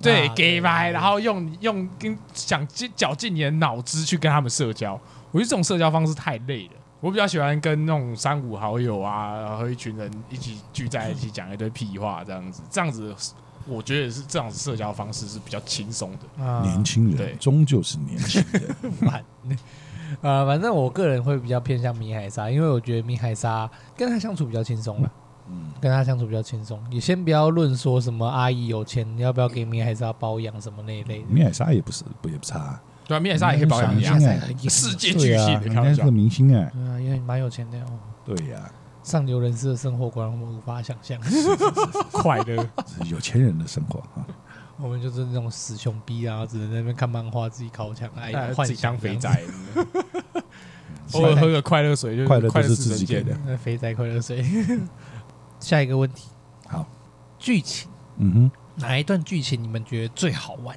S3: 对，给白，然后用用跟想尽绞尽你的脑汁去跟他们社交，我觉得这种社交方式太累了。我比较喜欢跟那种三五好友啊，然后一群人一起聚在一起讲一堆屁话，这样子，这样子，我觉得是这样子社交方式是比较轻松的。
S2: 啊、年轻人，对，终究是年轻人。[laughs] [laughs] [laughs]
S1: 呃，反正我个人会比较偏向米海沙，因为我觉得米海沙跟他相处比较轻松了。跟他相处比较轻松，你先不要论说什么阿姨有钱，你要不要给米海沙包养什么那一类的。
S2: 米海沙也不是不也不差，
S3: 对啊，米海沙也可以包养你啊，世界巨星，
S2: 人家是个明星哎，
S1: 对啊，也蛮有钱的哦。
S2: 对呀，
S1: 上流人士的生活果然我们无法想象，[laughs]
S3: 快乐，
S2: 有钱人的生活啊。
S1: 我们就是那种死穷逼啊，只能在那边看漫画，自己靠墙，哎，
S3: 自己当肥宅，[laughs] 偶尔喝个快乐水，就
S2: 快乐都是自己给的，那
S1: 肥宅快乐水。[laughs] 下一个问题，
S2: 好，
S1: 剧情，
S2: 嗯哼，
S1: 哪一段剧情你们觉得最好玩？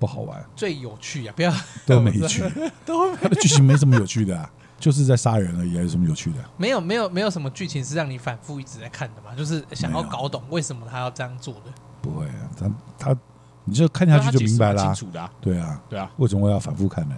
S2: 不好玩，
S1: 最有趣啊！不要
S2: 都没趣，[laughs] 都他的剧情没什么有趣的啊，就是在杀人而已，还有什么有趣的？
S1: 没有，没有，没有什么剧情是让你反复一直在看的嘛？就是想要搞懂为什么他要这样做的。
S2: 不会啊，他他，你就看下去就明白了，
S3: 清楚的，
S2: 对啊，
S3: 对啊，
S2: 为什么我要反复看呢？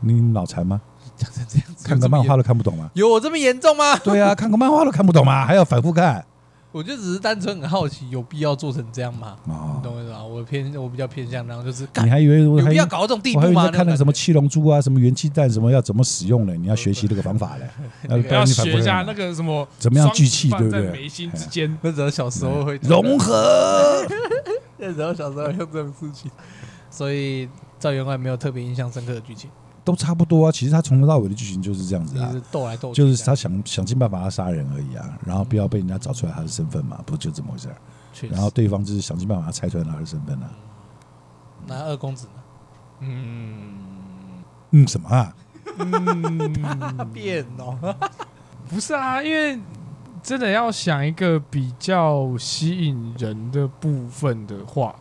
S2: 你脑残吗？
S1: 讲成这样子，
S2: 看个漫画都看不懂吗？
S1: 有我这么严重吗？
S2: 对啊，看个漫画都看不懂吗？还要反复看？
S1: 我就只是单纯很好奇，有必要做成这样吗？你懂我意思吗？我偏我比较偏向然后，就是
S2: 你还以为有
S1: 必要搞到这种地步吗？
S2: 我还看那个什么七龙珠啊，什么元气弹，什么要怎么使用呢？你要学习这个方法嘞，[laughs]
S3: 要学一下那个什么
S2: 怎么样聚气，对不对？
S3: 眉心之间，
S1: 那时候小时候会
S2: 融合，[laughs]
S1: 那时候小时候用这种事情，所以赵员外没有特别印象深刻的剧情。
S2: 都差不多啊，其实他从头到尾的剧情就是这样子啊，
S1: 斗来斗去，
S2: 就是他想想尽办法要杀人而已啊，然后不要被人家找出来他的身份嘛，不就这么回事？然后对方就是想尽办法要猜出来他的身份啊。
S1: 那二公子呢？
S2: 嗯嗯，什么啊？[laughs]
S1: 变哦，[laughs]
S3: 不是啊，因为真的要想一个比较吸引人的部分的话，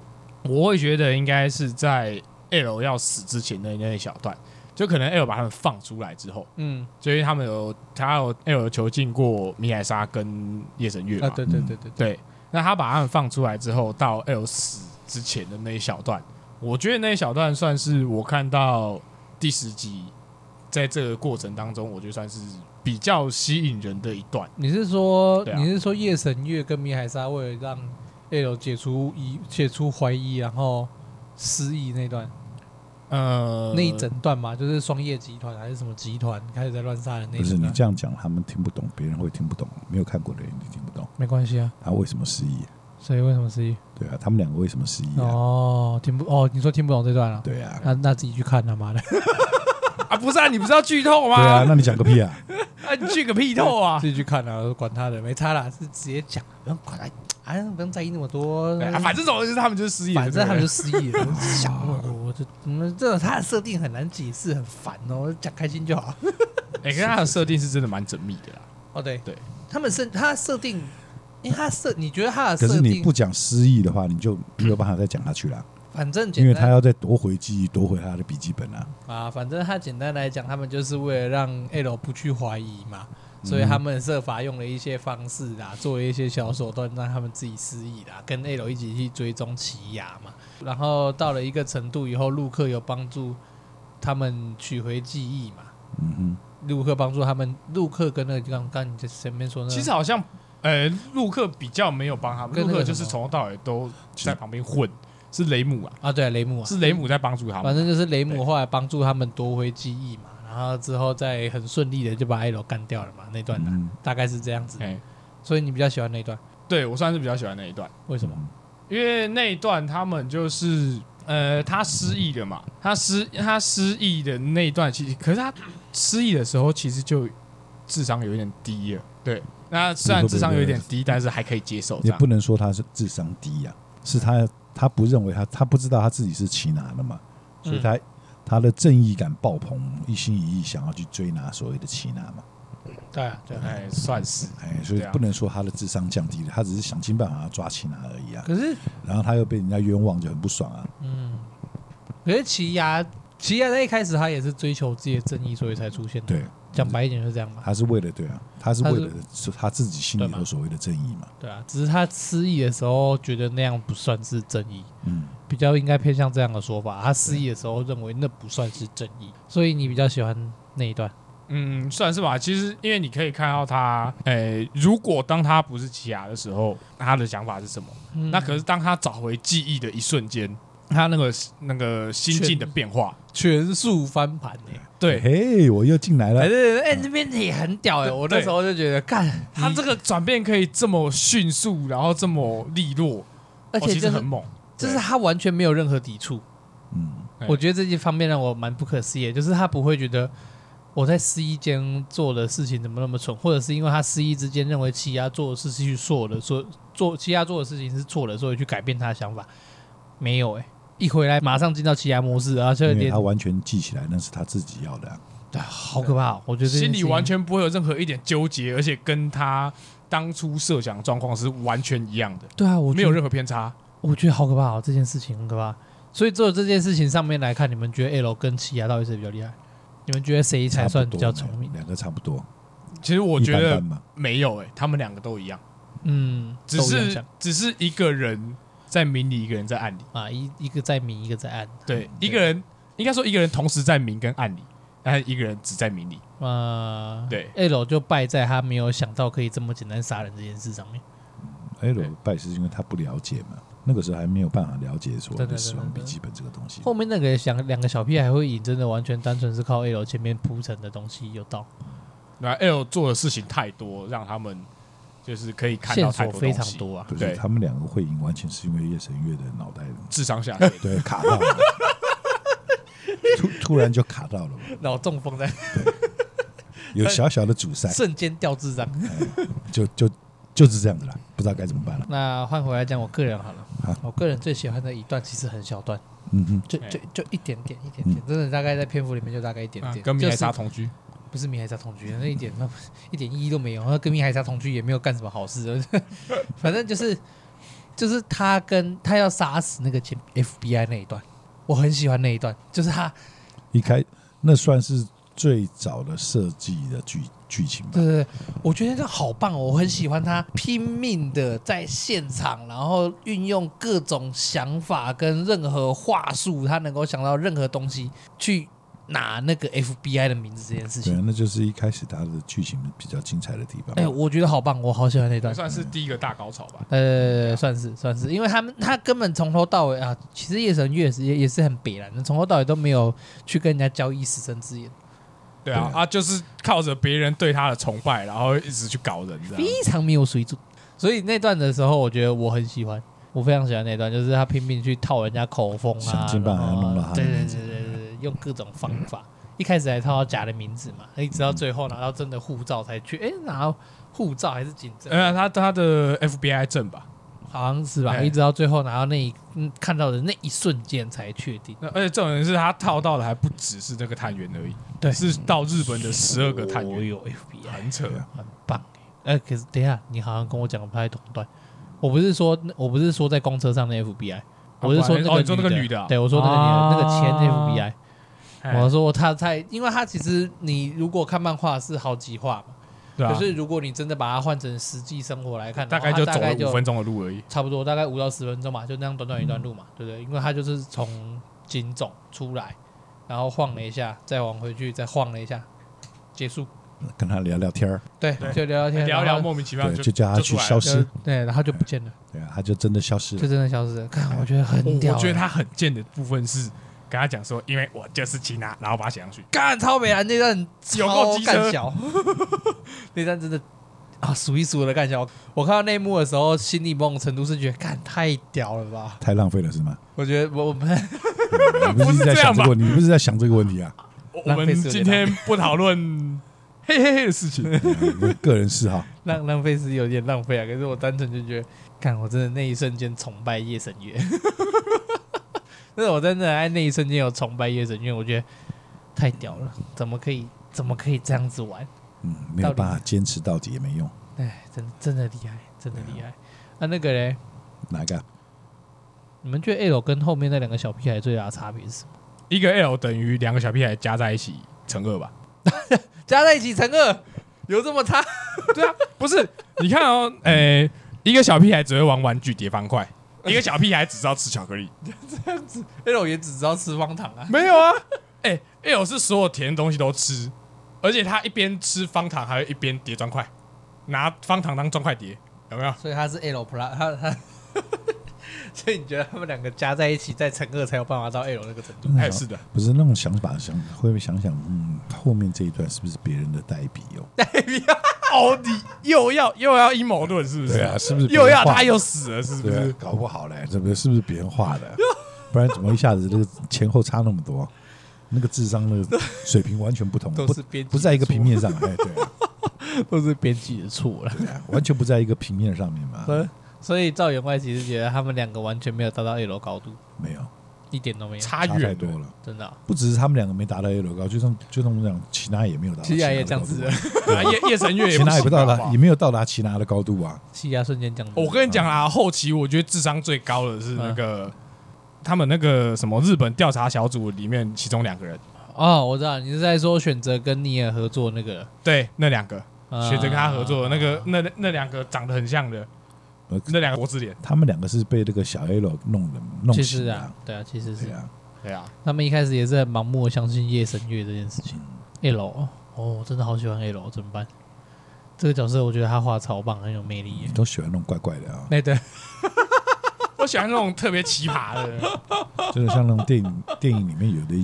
S3: 我会觉得应该是在 L 要死之前的那一小段。就可能 L 把他们放出来之后，嗯，就因为他们有他有 L 囚禁过米海莎跟夜神月嘛，
S1: 对对对对
S3: 对。那他把他们放出来之后，到 L 死之前的那一小段，我觉得那一小段算是我看到第十集，在这个过程当中，我觉得算是比较吸引人的一段。
S1: 你是说，你是说夜神月跟米海莎为了让 L 解除疑解除怀疑，然后失忆那段？呃，那一整段嘛，就是双叶集团还是什么集团开始在乱杀人那？不
S2: 是你这样讲，他们听不懂，别人会听不懂，没有看过的人你听不懂。
S1: 没关系啊。
S2: 他为什么失忆？
S1: 所以为什么失忆？
S2: 对啊，他们两个为什么失忆？
S1: 哦，听不哦，你说听不懂这段啊？
S2: 对啊，
S1: 那那自己去看他妈的 [laughs]
S3: 啊！不是啊，你不是要剧透吗？
S2: 对啊，那你讲个屁啊！
S3: 啊，你去个屁透啊！[laughs]
S1: 自己去看啊，管他的，没差啦，是直接讲，不用管他。哎，不用在意那么多。
S3: 反正总之他们就是失忆，
S1: 反正他们就失忆了。想那么多，就嗯，这种他的设定很难解释，很烦哦。讲开心就好。[laughs]
S3: 哎，可是他的设定是真的蛮缜密的啦。
S1: 哦，对
S3: 对，
S1: 他们设他设定，因为他设，你觉得他的设定，
S2: 可是你不讲失忆的话，你就没有办法再讲下去了。
S1: 反正
S2: 因为他要再夺回记忆，夺回他的笔记本啊。
S1: 啊，反正他简单来讲，他们就是为了让 L 不去怀疑嘛。所以他们设法用了一些方式啊，做了一些小手段，让他们自己失忆啦，跟 L 一起去追踪奇犽嘛。然后到了一个程度以后，陆克有帮助他们取回记忆嘛。嗯哼，陆克帮助他们，陆克跟那个刚刚你在前面说那个，
S3: 其实好像，呃，陆克比较没有帮他们，陆克就是从头到尾都在旁边混。是雷姆啊
S1: 啊，对，雷姆啊，
S3: 是雷姆在帮助他们，
S1: 反正就是雷姆后来帮助他们夺回记忆嘛，然后之后再很顺利的就把艾罗干掉了嘛，那段的、嗯、大概是这样子。所以你比较喜欢那一段？
S3: 对，我算是比较喜欢那一段。
S1: 为什么？
S3: 因为那一段他们就是呃，他失忆了嘛，他失他失忆的那一段，其实可是他失忆的时候其实就智商有一点低了。对，那虽然智商有一点低，但是还可以接受。
S2: 也不能说他是智商低呀、啊，是他他不认为他他不知道他自己是奇拿的嘛，所以他、嗯、他的正义感爆棚，一心一意想要去追拿所谓的奇拿嘛。
S1: 对啊，对，
S3: 哎，算是
S2: 哎，所以不能说他的智商降低了，他只是想尽办法要抓齐拿而已啊。
S1: 可是，
S2: 然后他又被人家冤枉，就很不爽啊。
S1: 嗯，可是奇犽，奇犽在一开始他也是追求自己的正义，所以才出现的。
S2: 对，
S1: 讲白一点就是这样嘛。
S2: 他是为了对啊，他是为了他自己心里头所谓的正义嘛。
S1: 对啊，只是他失忆的时候觉得那样不算是正义，嗯，比较应该偏向这样的说法。他失忆的时候认为那不算是正义，所以你比较喜欢那一段。
S3: 嗯，算是吧。其实，因为你可以看到他，诶、欸，如果当他不是奇犽的时候，他的想法是什么？嗯、那可是当他找回记忆的一瞬间，他那个那个心境的变化，
S1: 全速翻盘哎！
S3: 对，
S2: 嘿，我又进来了。哎，
S1: 哎，这边也很屌哎！我那时候就觉得，干，
S3: 他这个转变可以这么迅速，然后这么利落，
S1: 而且、就是哦、
S3: 很猛，
S1: 就是他完全没有任何抵触。嗯，我觉得这些方面让我蛮不可思议，就是他不会觉得。我在失忆间做的事情怎么那么蠢？或者是因为他失忆之间认为奇犽做的事情是错的，所做奇犽做的事情是错的，所以去改变他的想法？没有哎、欸，一回来马上进到奇犽模式，而且
S2: 他完全记起来那是他自己要的、啊，
S1: 对，好可怕！我觉得
S3: 心里完全不会有任何一点纠结，而且跟他当初设想状况是完全一样的。
S1: 对啊，我
S3: 没有任何偏差。
S1: 我觉得好可怕哦，这件事情很可怕。所以做这件事情上面来看，你们觉得 L 跟奇犽到底谁比较厉害？你们觉得谁才算比较聪明？
S2: 两个差不多。
S3: 其实我觉得没有诶、欸，他们两个都一样。嗯，只是只是一个人在明里，一个人在暗里
S1: 啊，一一个在明，一个在暗。
S3: 对，一个人应该说一个人同时在明跟暗里，但是一个人只在明里。啊，对
S1: ，L 就败在他没有想到可以这么简单杀人这件事上面。
S2: L 败是因为他不了解嘛。那个时候还没有办法了解所谓的死亡笔记本这个东西。
S1: 后面那个想两个小屁孩会赢，真的完全单纯是靠 L 前面铺陈的东西有到。
S3: 那 L 做的事情太多，让他们就是可以看到太多东西，
S1: 非常多啊。
S2: 不是，他们两个会赢，完全是因为夜神月的脑袋
S3: 智商下跌，
S2: 对，卡到了，突突然就卡到了，
S1: 脑中风在，
S2: 有小小的阻塞，
S1: 瞬间掉智商，
S2: 就就。就是这样子了，不知道该怎么办了。
S1: 那换回来讲我个人好了，啊、我个人最喜欢的一段其实很小段，嗯哼，就就就一点点，一点点，嗯、真的大概在篇幅里面就大概一点点。啊、
S3: 跟米莱莎同居，
S1: 不是米海莎同居，那一点那一点意义都没有。那跟米海莎同居也没有干什么好事，[laughs] 反正就是就是他跟他要杀死那个前 FBI 那一段，我很喜欢那一段，就是他
S2: 一开那算是最早的设计的剧。剧情吧，
S1: 对对对，我觉得这好棒哦！我很喜欢他拼命的在现场，然后运用各种想法跟任何话术，他能够想到任何东西去拿那个 FBI 的名字这件事情。
S2: 对，那就是一开始他的剧情比较精彩的地方。
S1: 哎，我觉得好棒，我好喜欢那段，
S3: 算是第一个大高潮吧。
S1: 呃，算是算是，因为他们他根本从头到尾啊，其实夜神月是也也是很别的，从头到尾都没有去跟人家交易死神之眼。
S3: 对啊，他就是靠着别人对他的崇拜，然后一直去搞人，
S1: 非常没有水准。所以那段的时候，我觉得我很喜欢，我非常喜欢那段，就是他拼命去套人家口风啊，
S2: 想尽办法弄到他。
S1: 对对对对对，用各种方法。一开始还套到假的名字嘛，一直到最后拿到真的护照才去，哎，拿到护照还是警证？
S3: 呃，他他的 FBI 证吧。
S1: 好像是吧，一直到最后拿到那一嗯看到的那一瞬间才确定。
S3: 而且这种人是他套到的，还不只是这个探员而已，对，是到日本的十二个探员。
S1: 有 FBI，
S3: 很扯，
S1: 很棒。哎，可是等一下，你好像跟我讲的不太同段。我不是说，我不是说在公车上的 FBI，我是说那个那个女的。对，我说那个女的，那个前 FBI。我说他在，因为他其实你如果看漫画是好几话嘛。可是如果你真的把它换成实际生活来看，
S3: 大概就走了五分钟的路而已，
S1: 差不多大概五到十分钟嘛，就那样短短一段路嘛，对不对？因为他就是从警总出来，然后晃了一下，再往回去，再晃了一下，结束，
S2: 跟他聊聊天儿，
S1: 对，就聊聊天，
S3: 聊聊莫名其妙，
S2: 就叫他去消失，
S1: 对，然后就不见了，
S2: 对啊，他就真的消失了，
S1: 就真的消失了。看，我觉得很屌，
S3: 我觉得他很贱的部分是跟他讲说，因为我就是吉娜，然后把他写上去。
S1: 干超美啊，那段有够干小，[laughs] 那段真的啊数一数的干小。我看到内幕的时候，心里某种程度是觉得，干太屌了吧，
S2: 太浪费了是吗？
S1: 我觉得我我们
S2: 你不是在想这个，你不是在想这个问题啊？
S3: 我们今天不讨论。嘿嘿嘿的事情，
S2: 个人嗜好，
S1: 浪浪费是有点浪费啊。可是我单纯就觉得，看我真的那一瞬间崇拜夜神月，但是我真的在那一瞬间有崇拜夜神因为，我觉得太屌了，怎么可以怎么可以这样子玩？
S2: 嗯，没有办法坚持到底也没用。
S1: 哎，真真的厉害，真的厉害。那那个嘞？
S2: 哪一个？
S1: 你们觉得 L 跟后面那两个小屁孩最大的差别是什么？
S3: 一个 L 等于两个小屁孩加在一起乘二吧。[laughs]
S1: 加在一起乘二，有这么差？
S3: 对啊，不是，你看哦，诶、欸，一个小屁孩只会玩玩具叠方块，一个小屁孩只知道吃巧克力，[laughs]
S1: 这样子，L 也只知道吃方糖啊？
S3: 没有啊，[laughs] 哎、欸、L 是所有甜的东西都吃，而且他一边吃方糖，还会一边叠砖块，拿方糖当砖块叠，有没有？
S1: 所以他是 L plus，他他。[laughs] 所以你觉得他们两个加在一起再乘二才有办法到 L 那个程度？
S3: 哎，是的，
S2: 不是那种想法，想会不会想想，嗯，后面这一段是不是别人的代笔哦？
S1: 代笔啊！[laughs]
S3: 哦，你又要又要阴谋论是不是？
S2: 对啊，是不是 [laughs]
S3: 又要他又死了是不是？
S2: 搞不好嘞，这不是不是别人画的？不然怎么一下子这个前后差那么多？那个智商的水平完全不同，
S1: 都是编
S2: 不在一个平面上。哎，对啊，
S1: 都是编辑的错了，
S2: 完全不在一个平面上面嘛。
S1: 所以赵员外其实觉得他们两个完全没有达到 A 楼高度，
S2: 没有，
S1: 一点都没有，
S3: 差远
S2: 太多了，
S1: 真的。
S2: 不只是他们两个没达到 A 楼高，就算就算我们讲其他也没有达到，
S1: 其他也这样子，
S3: 夜夜 [laughs] 神月
S2: 其他也不到达，也没有到达其他的高度啊。
S1: 气压瞬间降低。
S3: 我跟你讲啊，后期我觉得智商最高的是那个他们那个什么日本调查小组里面其中两个人。
S1: 哦，我知道你是在说选择跟尼尔合作那个，
S3: 对，那两个。选择跟他合作的那个那那两个长得很像的。那两个国字脸，
S2: 他们两个是被这个小 L 弄的，弄死的。
S1: 啊，对啊，其实是
S3: 啊，对啊。
S1: 他们一开始也是很盲目的相信夜神月这件事情。L 哦，真的好喜欢 L，怎么办？这个角色我觉得他画超棒，很有魅力。
S2: 你都喜欢那种怪怪的啊？
S1: 对对，[laughs]
S3: 我喜欢那种特别奇葩的，[laughs]
S2: 就是像那种电影电影里面有的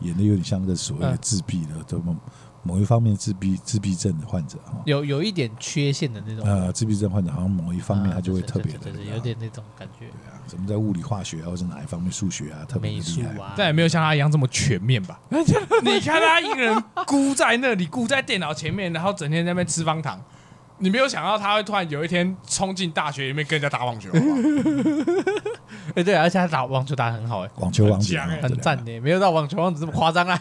S2: 演的有点像那个所谓的自闭的这么。某一方面自闭自闭症的患者哈，
S1: 有有一点缺陷的那种。
S2: 呃，自闭症患者好像某一方面他就会特别的，
S1: 有点那种感觉。
S2: 对啊，什么在物理化学啊，或者哪一方面数学啊，特别厉害啊。
S3: 但也没有像他一样这么全面吧？[laughs] 你看他一个人孤在那里，孤在电脑前面，然后整天在那边吃方糖。你没有想到他会突然有一天冲进大学里面跟人家打网球。[laughs]
S1: 哎，对，而且他打网球打得很好，哎，
S2: 网球王子
S1: 很赞的，没有到网球王子这么夸张啊。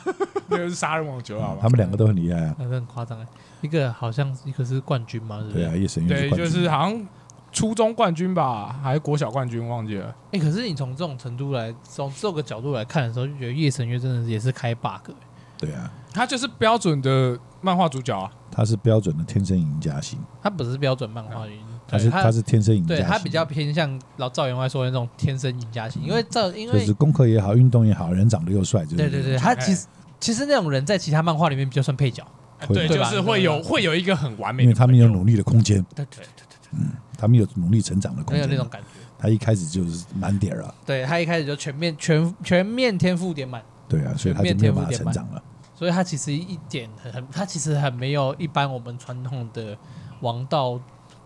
S3: 那个是杀人网球啊，[laughs]
S2: 他们两个都很厉害啊，[laughs] 那
S1: 很夸张哎。一个好像一个是冠军嘛，
S2: 对啊，夜神月
S3: 对，就是好像初中冠军吧，还是国小冠军，忘记了。
S1: 哎，可是你从这种程度来，从这个角度来看的时候，就觉得夜神月真的也是开 bug。
S2: 对啊，
S3: 他就是标准的漫画主角啊，
S2: 他是标准的天生赢家型，
S1: 他不是标准漫画型，
S2: 他是他是天生赢家型，
S1: 对他比较偏向老赵员外说的那种天生赢家型，因为赵因为
S2: 就是功课也好，运动也好，人长得又帅，
S1: 对对对，他其实。其实那种人在其他漫画里面比较算配角，
S3: 对，就是会有会有一个很完美，
S2: 因为他们有努力的空间，
S1: 对对对对，
S2: 嗯，他们有努力成长的空间，
S1: 没有那种感觉。
S2: 他一开始就是满点了，
S1: 对他一开始就全面全全面天赋点满，
S2: 对啊，所以他就没有办法成长了。
S1: 所以他其实一点很很，他其实很没有一般我们传统的王道。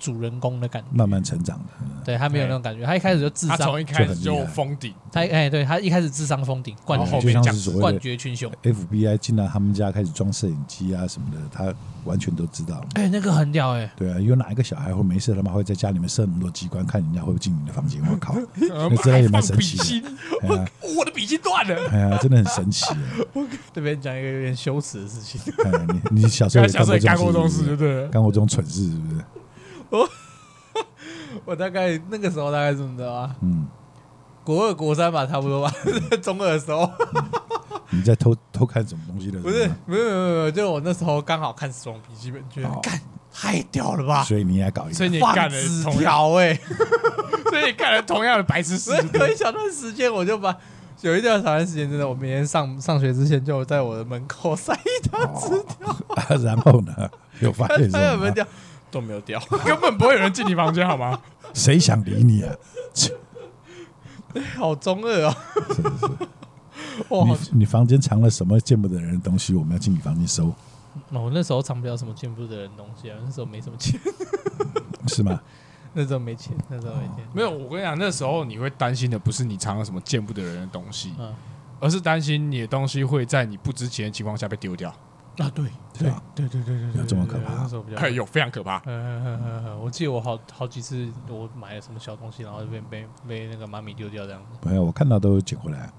S1: 主人公的感觉，
S2: 慢慢成长的，
S1: 对他没有那种感觉，他一开始就智商，
S3: 从一开始就封顶，
S1: 他哎，对他一开始智商封顶，冠
S2: 后面讲
S1: 冠绝群雄
S2: ，FBI 进到他们家开始装摄影机啊什么的，他完全都知道。
S1: 哎，那个很屌哎，
S2: 对啊，有哪一个小孩会没事他妈会在家里面设那么多机关，看人家会不会进你的房间？我靠，那 [laughs] 真的也蛮神奇的。
S3: 我的笔芯断了，
S2: 哎呀，真的很神奇。[laughs]
S1: 这边讲一个有点羞耻的事情，
S2: 你你小时候也干过这种事，
S3: 对不对？
S2: 干过这种蠢事是不是？
S1: 我。[laughs] 我大概那个时候大概怎么着啊？嗯，国二国三吧，差不多吧。[laughs] 中二的时候，[laughs]
S2: 你在偷偷看什么东西的？
S1: 不是，没有没有没有，就我那时候刚好看《死亡笔记本》，觉得干太屌了吧？
S2: 所以你也搞一个，
S3: 所以你干了纸条哎，所以你干了同样的白痴事。
S1: 有一小段时间，我就把。有一段长时间，真的，我每天上上学之前就在我的门口塞一张纸条。
S2: 哦、然后呢？有发现什
S1: 么？都没有掉，[laughs]
S3: 根本不会有人进你房间，好吗？
S2: 谁想理你啊？
S1: 好中二哦！
S2: 是是是。你你房间藏了什么见不得人的东西？我们要进你房间收。
S1: 我那时候藏不了什么见不得人的东西啊，那时候没什么钱。[laughs]
S2: 是吗？
S1: 那时候没钱，那时候没钱。
S3: 没有，我跟你讲，那时候你会担心的不是你藏了什么见不得人的东西，而是担心你的东西会在你不知情的情况下被丢掉。
S1: 啊，对，对，对，对，对，对，
S2: 有这么可怕？
S1: 那时候比较
S3: 有非常可怕。
S1: 嗯嗯嗯我记得我好好几次，我买了什么小东西，然后就被被被那个妈咪丢掉这样子。
S2: 没有，我看到都捡回来。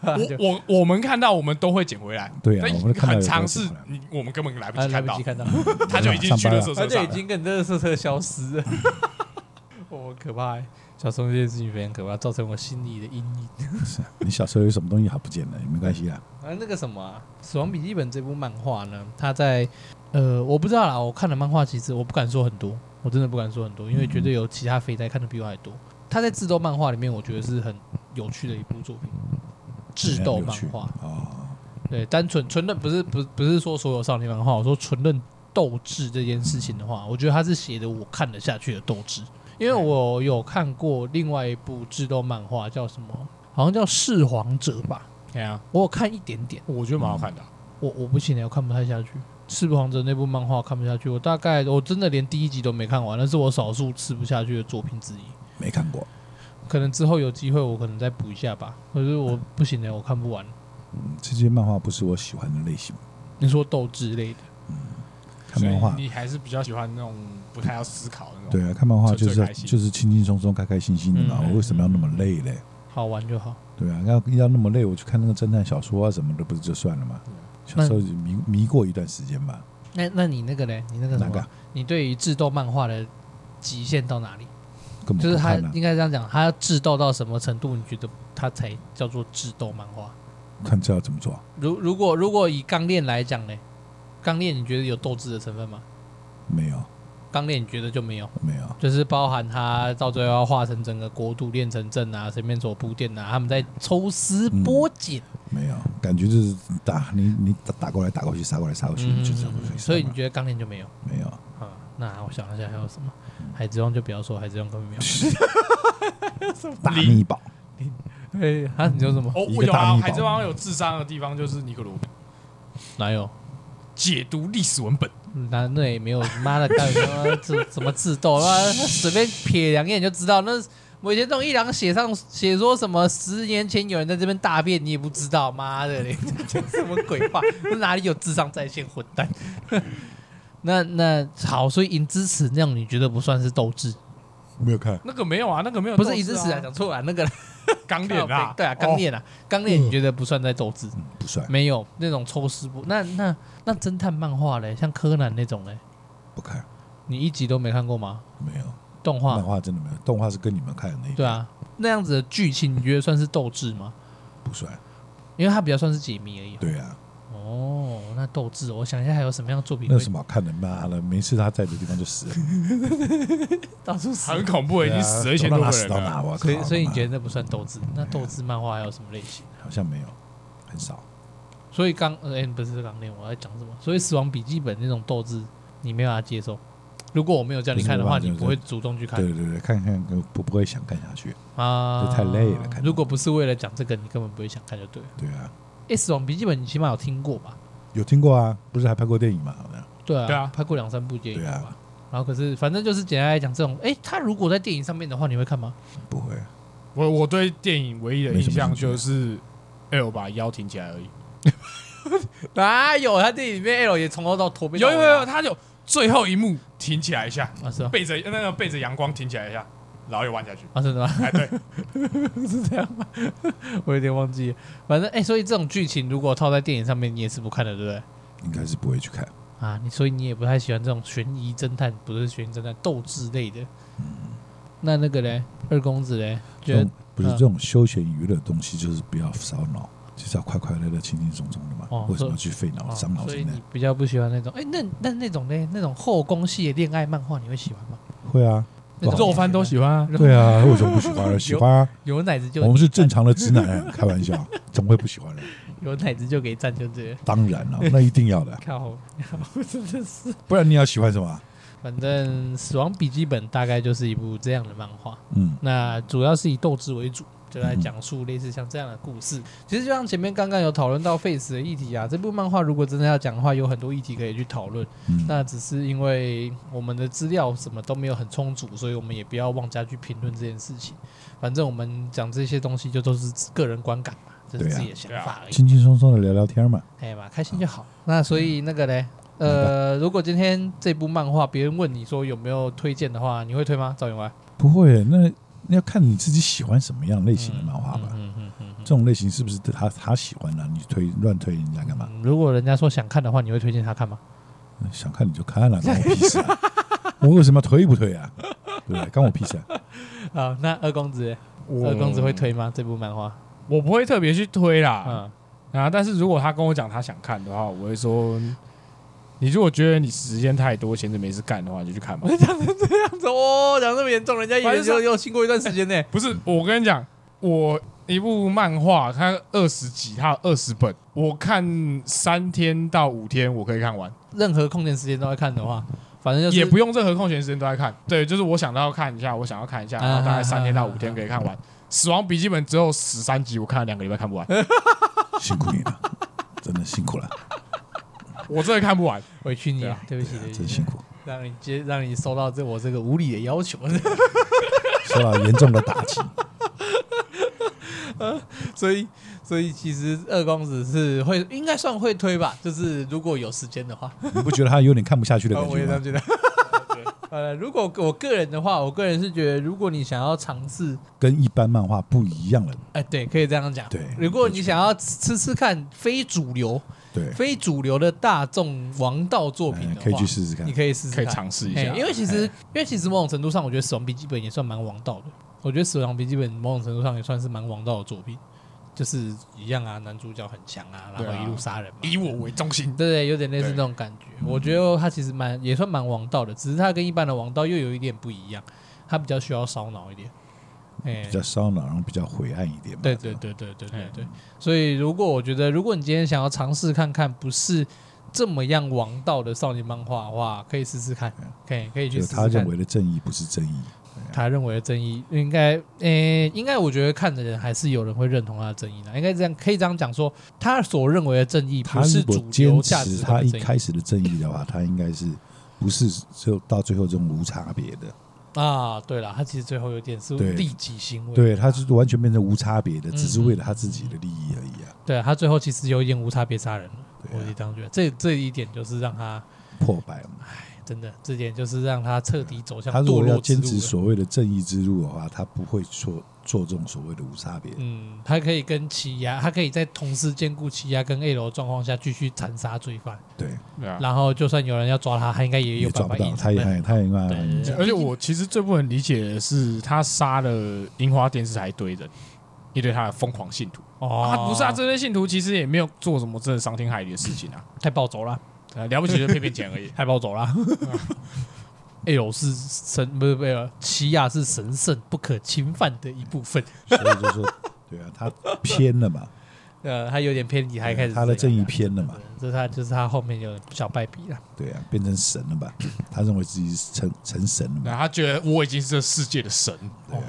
S2: [laughs]
S3: 我我我们看到我们都会捡回来。
S2: 对啊，我们
S3: 很尝试，你我们根本来不及
S1: 来不及看到，[laughs]
S3: 他就已经去了
S1: 他就已经跟这个色车消失了。[laughs] 我可怕，小时候这件事情非常可怕，造成我心里的阴影。
S2: 是啊，你小时候有什么东西好不见了？也没关系啊。
S1: 啊，那个什么《死亡笔记本》这部漫画呢？它在呃，我不知道啦。我看的漫画其实我不敢说很多，我真的不敢说很多，因为绝对有其他肥宅看的比我还多。它在智斗漫画里面，我觉得是很有趣的一部作品。智斗漫画啊，对，单纯纯认不是不不是说所有少年漫画，我说纯认斗智这件事情的话，我觉得他是写的我看得下去的斗智，因为我有看过另外一部智斗漫画，叫什么？好像叫《弑皇者》吧？
S3: 对啊，
S1: 我有看一点点，
S3: 我觉得蛮好看的。
S1: 我我不行，我看不太下去。《弑皇者》那部漫画看不下去，我大概我真的连第一集都没看完，那是我少数吃不下去的作品之一。
S2: 没看过。
S1: 可能之后有机会，我可能再补一下吧。可是我不行的，我看不完。
S2: 嗯，这些漫画不是我喜欢的类型。
S1: 你说斗志类的，
S2: 嗯，看漫画
S3: 你还是比较喜欢那种不太要思考的那种。
S2: 对啊，看漫画就是就是轻轻松松、开开心心的嘛。我为什么要那么累嘞？
S1: 好玩就好。
S2: 对啊，要要那么累，我去看那个侦探小说啊什么的，不是就算了吗？小时候迷迷过一段时间吧。
S1: 那那你那个嘞？你那个哪个？你对于智斗漫画的极限到哪里？就是他应该这样讲，他要智斗到什么程度？你觉得他才叫做智斗漫画？
S2: 看这要怎么做？
S1: 如如果如果以钢炼来讲呢？钢炼你觉得有斗志的成分吗？
S2: 没有。
S1: 钢炼你觉得就没有？
S2: 没有。
S1: 就是包含他到最后要化成整个国度练成阵啊，前面做铺垫啊，他们在抽丝剥茧。
S2: 没有，感觉就是打你你打打过来打过去杀过来杀过去，就这样。
S1: 所以你觉得钢炼就没有？
S2: 没有。
S1: 啊，那我想一下还有什么？海贼王就不要说，海贼王根本没有。[laughs]
S2: 大秘宝，
S1: 哎，啊，你说什么？
S3: 哦，我有啊，海贼王有智商的地方就是尼可罗，
S1: 哪有？
S3: 解读历史文本，
S1: 那那也没有，妈的，干什么自什么智斗 [laughs] 啊？随便瞥两眼就知道。那我以前这种一两写上写说什么十年前有人在这边大便，你也不知道，妈的嘞，[laughs] 什么鬼话？那哪里有智商在线，[laughs] 混蛋！那那好，所以银之匙那样你觉得不算是斗志？
S2: 没有看
S3: 那个没有啊，那个没有，
S1: 不是银之匙啊，讲错了，那个 [laughs]
S3: 钢炼啊，
S1: 对啊，钢炼啊，钢炼你觉得不算在斗智？
S2: 不算，
S1: 没有那种抽丝不，那那那侦探漫画嘞，像柯南那种嘞，
S2: 不看，
S1: 你一集都没看过吗？
S2: 没有，
S1: 动画
S2: 漫画真的没有，动画是跟你们看的那。
S1: 对啊，那样子的剧情你觉得算是斗智吗？
S2: 不算，
S1: 因为它比较算是解谜而已。
S2: 对啊。
S1: 哦，那斗志，我想一下还有什么样的作品？
S2: 那有什么好看的？妈了，每次他在的地方就死了，[laughs]
S1: 到处死，
S3: 很恐怖，已经死了一千多人了。
S1: 所以，所以你觉得那不算斗志？那斗志漫画还有什么类型？
S2: 好像没有，很少。
S1: 所以刚哎，不是刚念，我在讲什么？所以《死亡笔记本》那种斗志，你没有办法接受。如果我没有叫你看的话，你不会主动去看。
S2: 对对对，看看不不会想看下去啊，就太累了。
S1: 如果不是为了讲这个，你根本不会想看，就对了。
S2: 对啊。
S1: 《死亡笔记本》你起码有听过吧？
S2: 有听过啊，不是还拍过电影吗？好像
S1: 对啊，对啊，拍过两三部电影吧。然后可是，反正就是简单来讲，这种哎，他如果在电影上面的话，你会看吗？
S2: 不会。
S3: 我我对电影唯一的印象就是 L 把腰挺起来而已。[laughs]
S1: 哪有？他电影里面 L 也从头到头被
S3: 有有有，他就最后一幕挺起来一下，背着那个背着阳光挺起来一下。然后又弯下去
S1: 啊？真的吗？
S3: 哎，对，[laughs]
S1: 是这样吗？[laughs] 我有点忘记。反正哎，所以这种剧情如果套在电影上面，你也是不看的，对不对？
S2: 应该是不会去看
S1: 啊。你所以你也不太喜欢这种悬疑侦探，不是悬疑侦探，斗智类的。嗯。那那个嘞，二公子嘞，觉得
S2: 不是这种休闲娱乐的东西，就是不要烧脑，就是要快快乐乐、轻轻松松的嘛。为什么要去费脑、伤脑筋呢？
S1: 所以你比较不喜欢那种哎，那那那种呢，那种后宫系的恋爱漫画，你会喜欢吗？
S2: 会啊。
S3: 肉番都喜欢啊。
S2: 对啊，为什么不喜欢？[laughs] 喜欢啊。
S1: 有奶子就
S2: 我们是正常的直男，开玩笑，[laughs] 怎么会不喜欢呢？
S1: 有奶子就给赞，就这样。
S2: 当然了，[laughs] 那一定要的。
S1: 靠，真的是。
S2: 不然你要喜欢什么？
S1: 反正《死亡笔记本》大概就是一部这样的漫画。嗯，那主要是以斗志为主。就来讲述类似像这样的故事。其实就像前面刚刚有讨论到 Face 的议题啊，这部漫画如果真的要讲的话，有很多议题可以去讨论。那只是因为我们的资料什么都没有很充足，所以我们也不要妄加去评论这件事情。反正我们讲这些东西就都是个人观感嘛，这是自己的想法而已。
S2: 轻轻松松的聊聊天嘛，
S1: 哎嘛，开心就好。那所以那个嘞，呃，如果今天这部漫画别人问你说有没有推荐的话，你会推吗？赵永安
S2: 不会，那。你要看你自己喜欢什么样类型的漫画吧。嗯嗯嗯，这种类型是不是他他喜欢的？你推乱推人家干嘛？
S1: 如果人家说想看的话，你会推荐他看吗？
S2: 想看你就看了，关我屁事啊！[laughs] 我为什么要推不推啊？对不对？关我屁事啊！[laughs]
S1: 好，那二公子，二公子会推吗？这部漫画
S3: 我不会特别去推啦。嗯啊，但是如果他跟我讲他想看的话，我会说。你如果觉得你时间太多，闲着没事干的话，你就去看吧。[laughs]
S1: 讲成这样子哦，讲这么严重，人家也就又经过一段时间呢。[laughs]
S3: 不是，我跟你讲，我一部漫画，它二十集，它有二十本，我看三天到五天，我可以看完。
S1: 任何空闲时间都在看的话，反正就是
S3: 也不用任何空闲时间都在看。对，就是我想到要看一下，我想要看一下，然后大概三天到五天可以看完。死亡笔记本只有十三集，我看了两个礼拜看不完。[laughs]
S2: 辛苦你了，真的辛苦了。
S3: 我真的看不完，
S1: 委屈你了，对不起，
S2: 真辛苦，[laughs]
S1: 让你接，让你收到这我这个无理的要求，[laughs]
S2: 受到严重的打击。[laughs]
S1: 所以，所以其实二公子是会，应该算会推吧，就是如果有时间的话。
S2: 你不觉得他有点看不下去的感觉吗？
S1: 我也这样觉得。呃，如果我个人的话，我个人是觉得，如果你想要尝试
S2: 跟一般漫画不一样的，
S1: 哎，对，可以这样讲。对，如果你想要吃吃看非主流。
S2: 对
S1: 非主流的大众王道作品的话，
S2: 可以去试试看。
S1: 你可以试试，
S3: 可以尝试一下。
S1: 因为其实，因为其实某种程度上，我觉得《死亡笔记本》也算蛮王道的。我觉得《死亡笔记本》某种程度上也算是蛮王道的作品，就是一样啊，男主角很强啊，然后一路杀人嘛，
S3: 以我为中心，
S1: 对对，有点类似那种感觉。我觉得他其实蛮也算蛮王道的，只是他跟一般的王道又有一点不一样，他比较需要烧脑一点。
S2: 比较烧脑，然后比较灰暗一点。
S1: 对对对对对对对。所以，如果我觉得，如果你今天想要尝试看看不是这么样王道的少年漫画的话，可以试试看，可以可以去试试看。
S2: 他认为的正义不是正义，
S1: 他认为的正义应该，诶，应该我觉得看的人还是有人会认同他的正义的。应该这样可以这样讲说，他所认为的正义不是主流价值。
S2: 他一开始的正义的话，他应该是不是就到最后这种无差别的。
S1: 啊，对了，他其实最后有点是利己行为，
S2: 对，他是完全变成无差别的，只是为了他自己的利益而已啊。
S1: 对，他最后其实有一点无差别杀人了，我也这样觉得。这这一点就是让他
S2: 破败了。
S1: 哎，真的，这点就是让他彻底走向。
S2: 他如果要坚持所谓的正义之路的话，他不会说。做这种所谓的无差别，
S1: 嗯，他可以跟欺压，他可以在同时兼顾欺压跟 A 楼状况下继续残杀罪犯，
S2: 对，
S1: 然后就算有人要抓他，他应该也有办法
S2: 抓不到，他也他也应该。
S3: 而且我其实最不能理解的是，他杀了樱花电视台一堆人，一堆他的疯狂信徒。哦，他不是啊，这些信徒其实也没有做什么真的伤天害理的事情啊，
S1: 太暴走了，
S3: 了不起就骗骗钱而已，
S1: 太暴走了。L 是神，不是不是，奇犽是神圣不可侵犯的一部分，
S2: 所以就说，对啊，他偏了嘛，[laughs]
S1: 呃，他有点偏离，还开始
S2: 他的正义偏了嘛，
S1: 这是他就是他后面有小败笔了，
S2: 对啊，变成神了吧？他认为自己是成成神了嘛，
S3: 他觉得我已经是这世界的神，
S1: 对啊，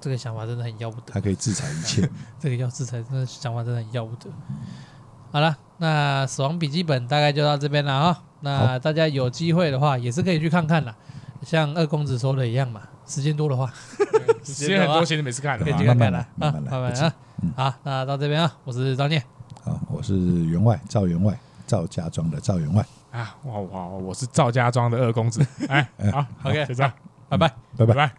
S1: 这个想法真的很要不得，
S2: 他可以制裁一切，[laughs]
S1: 这个要制裁，真的想法真的很要不得。好了，那死亡笔记本大概就到这边了啊，那大家有机会的话也是可以去看看的。像二公子说的一样嘛，时间多的话，[laughs]
S3: 时间很多，其实每次看，
S1: 可以去看看了啊，慢慢啊，好，那到这边啊，我是张念，
S2: 好，我是员外赵员外赵家庄的赵员外。
S3: 啊，哇哇，我是赵家庄的二公子，哎，[laughs] 好，OK，就这样，
S1: 拜拜，
S2: 拜拜。